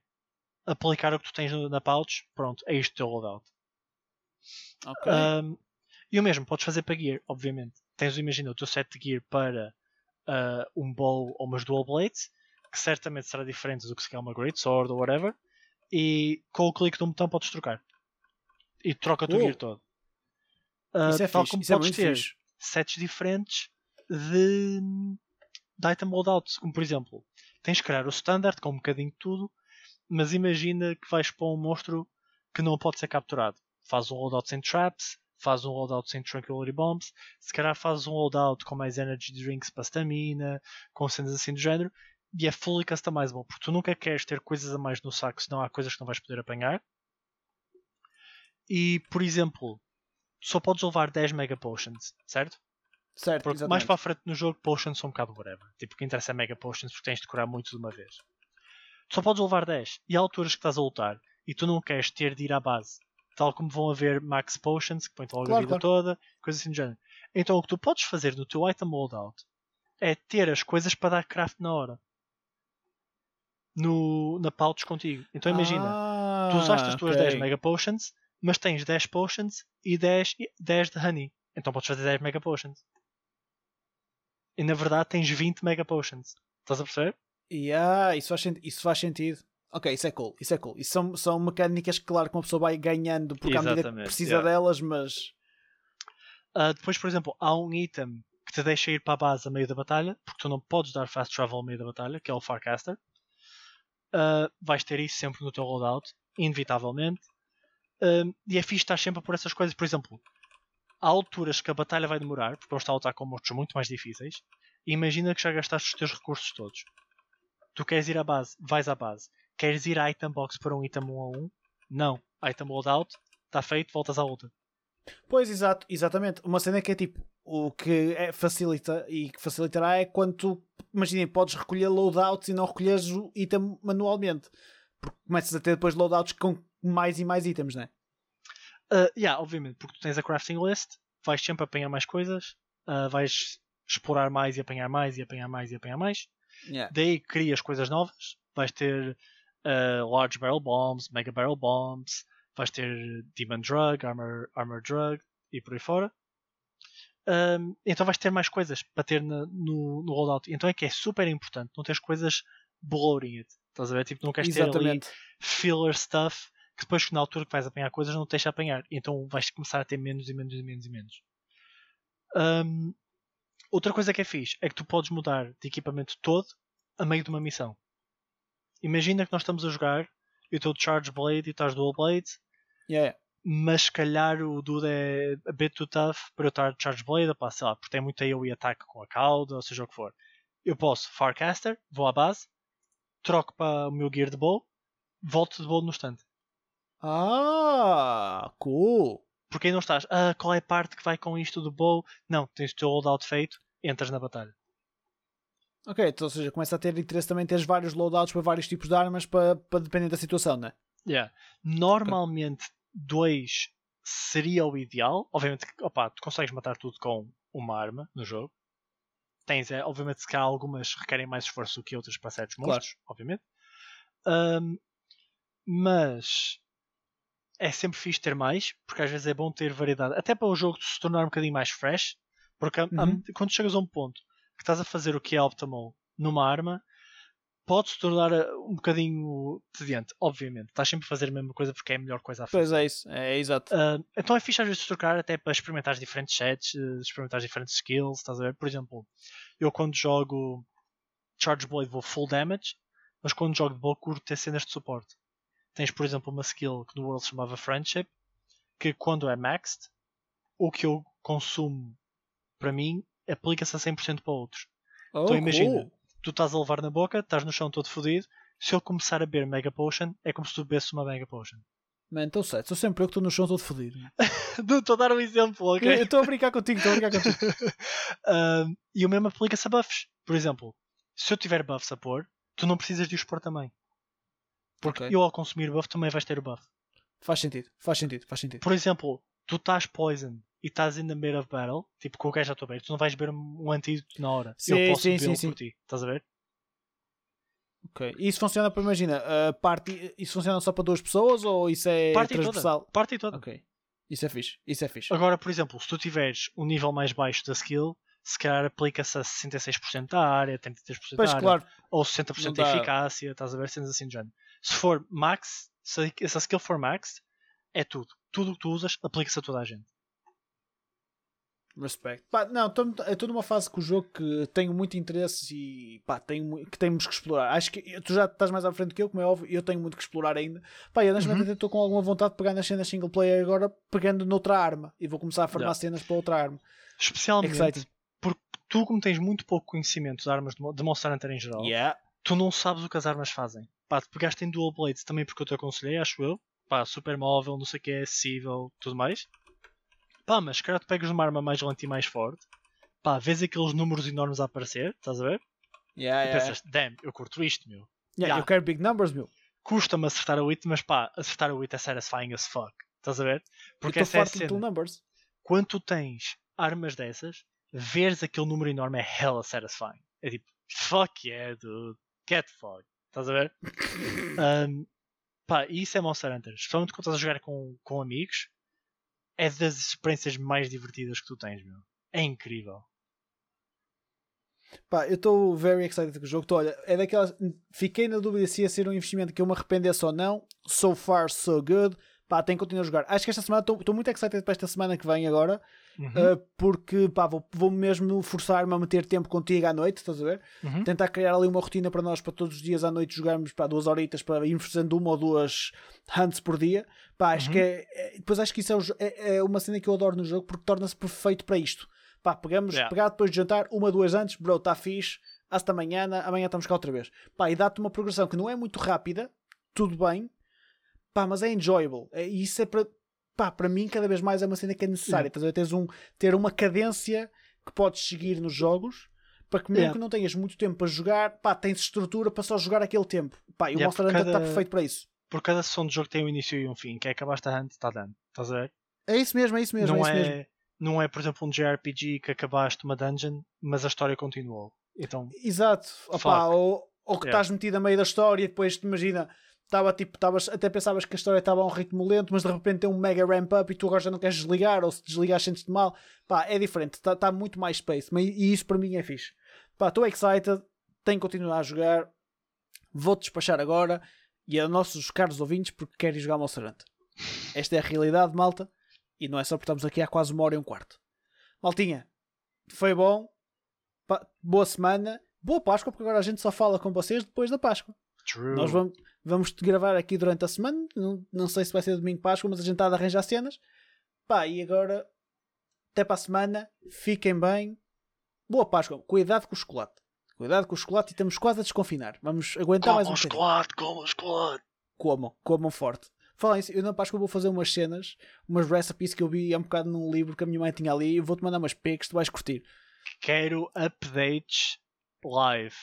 aplicar o que tu tens na pouch, pronto, é isto o teu loadout. Ok. Um, e o mesmo podes fazer para gear, obviamente. Tens, imagina, o teu set de gear para uh, um bow ou umas dual blades, que certamente será diferente do que se quer uma great sword ou whatever, e com o clique de um botão podes trocar. E troca o Oh. gear todo. Uh, isso é tal fixe. como Isso é podes muito ter fixe. sets diferentes de, de item loadouts, como por exemplo, tens que criar o standard com um bocadinho de tudo, mas imagina que vais para um monstro que não pode ser capturado. Faz um loadout sem traps, faz um loadout sem tranquility bombs, se calhar faz um loadout com mais energy drinks para stamina, com cenas assim do género, e é fully customizable, porque tu nunca queres ter coisas a mais no saco, senão há coisas que não vais poder apanhar. E, por exemplo, só podes levar 10 Mega Potions, certo? Certo, Porque exatamente. mais para a frente no jogo, Potions são um bocado whatever. Tipo, o que interessa é Mega Potions porque tens de curar muito de uma vez. Tu só podes levar 10. E há alturas que estás a lutar e tu não queres ter de ir à base. Tal como vão haver Max Potions, que põem-te logo a Claro, vida toda, coisas assim do género. Então o que tu podes fazer no teu item loadout é ter as coisas para dar craft na hora. No, na pouch contigo. Então imagina, Ah, tu usaste as tuas ok. 10 Mega Potions, mas tens 10 Potions e 10, e 10 de Honey. Então podes fazer 10 Mega Potions. E na verdade tens 20 Mega Potions. Estás a perceber? Yeah, isso, faz, isso faz sentido. Ok, isso é cool, isso é cool. Isso são, são mecânicas que, claro, que uma pessoa vai ganhando porque à medida que Exatamente, precisa yeah. delas, mas. Ah, depois, por exemplo, há um item que te deixa ir para a base a meio da batalha, porque tu não podes dar fast travel a meio da batalha, que é o Farcaster. Ah, vais ter isso sempre no teu loadout, inevitavelmente. Ah, e é fixe estar sempre por essas coisas. Por exemplo, há alturas que a batalha vai demorar, porque vamos estar a lutar com monstros muito mais difíceis. Imagina que já gastaste os teus recursos todos. Tu queres ir à base, vais à base. Queres ir à item box para um item 1 a 1? Não. Item loadout, está feito, voltas à luta. Pois, exato, exatamente. Uma cena que é tipo, o que é, facilita e que facilitará é quando tu, imaginem, podes recolher loadouts e não recolheres o item manualmente. Porque começas a ter depois loadouts com mais e mais itens, não é? Uh, yeah, obviamente, porque tu tens a crafting list, vais sempre apanhar mais coisas, uh, vais explorar mais e apanhar mais e apanhar mais e apanhar mais. Yeah. Daí crias coisas novas, vais ter uh, large barrel bombs, mega barrel bombs, vais ter demon drug, armor, armor drug e por aí fora. Um, então vais ter mais coisas para ter na- no, no loadout. Então é que é super importante não teres coisas bloating it. Estás a ver? Tipo, não queres ter ali Exatamente. filler stuff que depois na altura que vais apanhar coisas não te deixa apanhar. Então vais começar a ter menos e menos e menos e menos. Um, outra coisa que é fixe é que tu podes mudar de equipamento todo a meio de uma missão. Imagina que nós estamos a jogar e o teu Charge Blade e o teu Dual Blade yeah. Mas se calhar o Dude é a bit too tough para eu estar de Charge Blade, pá, sei lá, porque tem muito AoE ataque com a cauda, ou seja o que for. Eu posso Farcaster, vou à base, troco para o meu Gear de Bow, volto de Bow no stand. Ah, cool. Porque aí não estás, ah, qual é a parte que vai com isto do Bow? Não, tens o teu holdout feito, entras na batalha. Ok, então, ou seja, começa a ter interesse também teres vários loadouts para vários tipos de armas para, para depender da situação, não é? Yeah. Normalmente, dois seria o ideal. Obviamente, opa, tu consegues matar tudo com uma arma no jogo. Tens, é, obviamente, se cá algumas requerem mais esforço do que outras para certos Claro. monstros, obviamente. Ahm, mas é sempre fixe ter mais, porque às vezes é bom ter variedade. Até para o jogo se tornar um bocadinho mais fresh, porque a- a- Uhum. quando chegas a um ponto que estás a fazer o que é optimal numa arma, pode se tornar eh, um bocadinho tediante, obviamente. Estás sempre a fazer a mesma coisa porque é a melhor coisa a fazer. Pois é isso, é exato. Ah, então é fixe às vezes trocar até para experimentar diferentes sets, eh, experimentar diferentes skills, estás a ver? Por exemplo, eu quando jogo Charge Blade vou full damage, mas quando jogo de boa curto ter cenas de suporte. Tens, por exemplo, uma skill que no World se chamava Friendship, que quando é maxed, o que eu consumo para mim aplica-se a 100% para outros. Oh, então imagina, cool. Tu estás a levar na boca, estás no chão todo fodido, se eu começar a beber Mega Potion, é como se tu bebesses uma Mega Potion. Man, estou certo, sou sempre eu que estou no chão todo fodido. Estou a dar um exemplo, ok? Eu estou a brincar contigo, estou a brincar contigo. E o mesmo aplica-se a buffs. Por exemplo, se eu tiver buffs a pôr, tu não precisas de os pôr também. Porque Ok. eu ao consumir buff também vais ter o buff. Faz sentido, faz sentido, faz sentido. Por exemplo, tu estás poison e estás in the mid of battle, tipo com o gajo à tua beira, tu não vais beber um antídoto na hora. Sim, eu posso sim, bebê-lo sim, por ti. Estás a ver? Ok. E isso funciona para, imagina, a party, isso funciona só para duas pessoas ou isso é Party transversal? toda. Party toda. Ok. Isso é fixe, isso é fixe. Agora, por exemplo, se tu tiveres um nível mais baixo da skill, se calhar aplica-se a 66% da área, 33% Pois da área. claro, ou 60% Não de dá- eficácia, estás a ver? Cenas assim de género. Se for max, se essa skill for max, é tudo. Tudo o que tu usas aplica-se a toda a gente. Respect. Pá, não, tô- eu estou numa fase com o jogo que tenho muito interesse e pá, tenho, que temos que explorar. Acho que tu já estás mais à frente que eu, como é óbvio, e eu tenho muito que explorar ainda. Pá, e honestamente Uhum. estou com alguma vontade de pegar nas cenas single player agora, pegando noutra arma e vou começar a formar Yeah. cenas para outra arma. Especialmente Exciting. porque tu, como tens muito pouco conhecimento de armas de Mo- de Monster Hunter em geral, Yeah. tu não sabes o que as armas fazem. Pá, tu pegaste em Dual Blades também porque eu te aconselhei, acho eu. Pá, super móvel, não sei o que é, acessível, tudo mais. Pá, mas se calhar tu pegas uma arma mais lenta e mais forte. Pá, vês aqueles números enormes a aparecer, estás a ver? Yeah, E yeah, pensas, damn, eu curto isto, meu. yeah, yeah. Eu quero big numbers, meu. custa-me acertar a 8, mas pá, acertar a 8 é satisfying as fuck. Estás a ver? Porque essa é a estou farto de cena. numbers. Quando tu tens armas dessas, veres aquele número enorme é hella satisfying. É tipo, fuck yeah, dude. Get fucked. Estás a ver? Um, pá, e isso é Monster Hunter. Especialmente quando estás a jogar com, com amigos, é das experiências mais divertidas que tu tens, meu. É incrível. Pá, eu estou very excited com o jogo. Tô, olha, é daquelas. Fiquei na dúvida se ia ser um investimento que eu me arrependesse ou não. So far, so good. Pá, tenho que continuar a jogar. Acho que esta semana estou muito excited para esta semana que vem agora. Uhum, uh, porque pá, vou, vou mesmo forçar-me a meter tempo contigo à noite, estás a ver? uhum. Tentar criar ali uma rotina para nós, para todos os dias à noite jogarmos pá, duas horitas para irmos fazendo uma ou duas hunts por dia. Pá, acho Uhum. que é, é- Depois acho que isso é, é- é uma cena que eu adoro no jogo porque torna-se perfeito para isto. Pá, pegamos, Yeah. pegar depois de jantar, uma, duas antes, bro, está fixe, hasta amanhã, amanhã estamos cá outra vez. Pá, e dá-te uma progressão que não é muito rápida, tudo bem, pá, mas é enjoyable. É- E isso é para. Pá, para mim, cada vez mais é uma cena que é necessária. Yeah. Ver? Teres um, ter uma cadência que podes seguir nos jogos para que mesmo Yeah. que não tenhas muito tempo para jogar, pá, tens estrutura para só jogar aquele tempo. Pá, e o Yeah, Monster por Hunter está perfeito para isso. Por cada sessão de jogo tem um início e um fim. Que é acabaste a hunt, está dando. Estás a ver? É isso mesmo, é isso mesmo, não é isso mesmo. é, não é, por exemplo, um JRPG que acabaste uma dungeon, mas a história continuou. Então, Exato. Fuck. ou, ou que Yeah. estás metido a meio da história e depois te imagina, estava tipo, tavas, até pensavas que a história estava a um ritmo lento, mas de repente tem um mega ramp up e tu agora já não queres desligar, ou se desligar sentes-te mal. Pá, é diferente, está tá muito mais space, mas, e isso para mim é fixe. Pá, estou excited, tenho que continuar a jogar, vou despachar agora e a nossos caros ouvintes porque querem jogar Monster Hunter. Esta é a realidade, malta, e não é só porque estamos aqui há quase uma hora e um quarto. Maltinha, foi bom, Pá, boa semana, boa Páscoa, porque agora a gente só fala com vocês depois da Páscoa. true. Nós vamos, Vamos gravar aqui durante a semana. Não, não sei se vai ser domingo Páscoa, mas a gente está a arranjar cenas. Pá, e agora até para a semana. Fiquem bem. Boa Páscoa. Cuidado com o chocolate. Cuidado com o chocolate e estamos quase a desconfinar. Vamos aguentar mais um Como bocadinho. chocolate, como chocolate. Comam, comam forte. Isso, eu na Páscoa vou fazer umas cenas, umas recipes que eu vi há um bocado num livro que a minha mãe tinha ali e vou-te mandar umas pegas, tu vais curtir. Quero updates live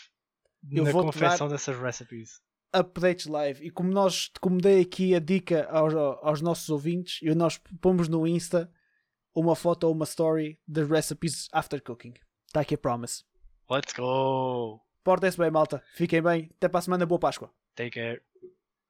Eu na confecção dessas recipes. Updates live. E como nós, como dei aqui a dica aos, aos nossos ouvintes, e nós pomos no Insta uma foto ou uma story das recipes after cooking. Está aqui a promise. Let's go. Portem-se bem, malta. Fiquem bem. Até para a semana. Boa Páscoa. Take care.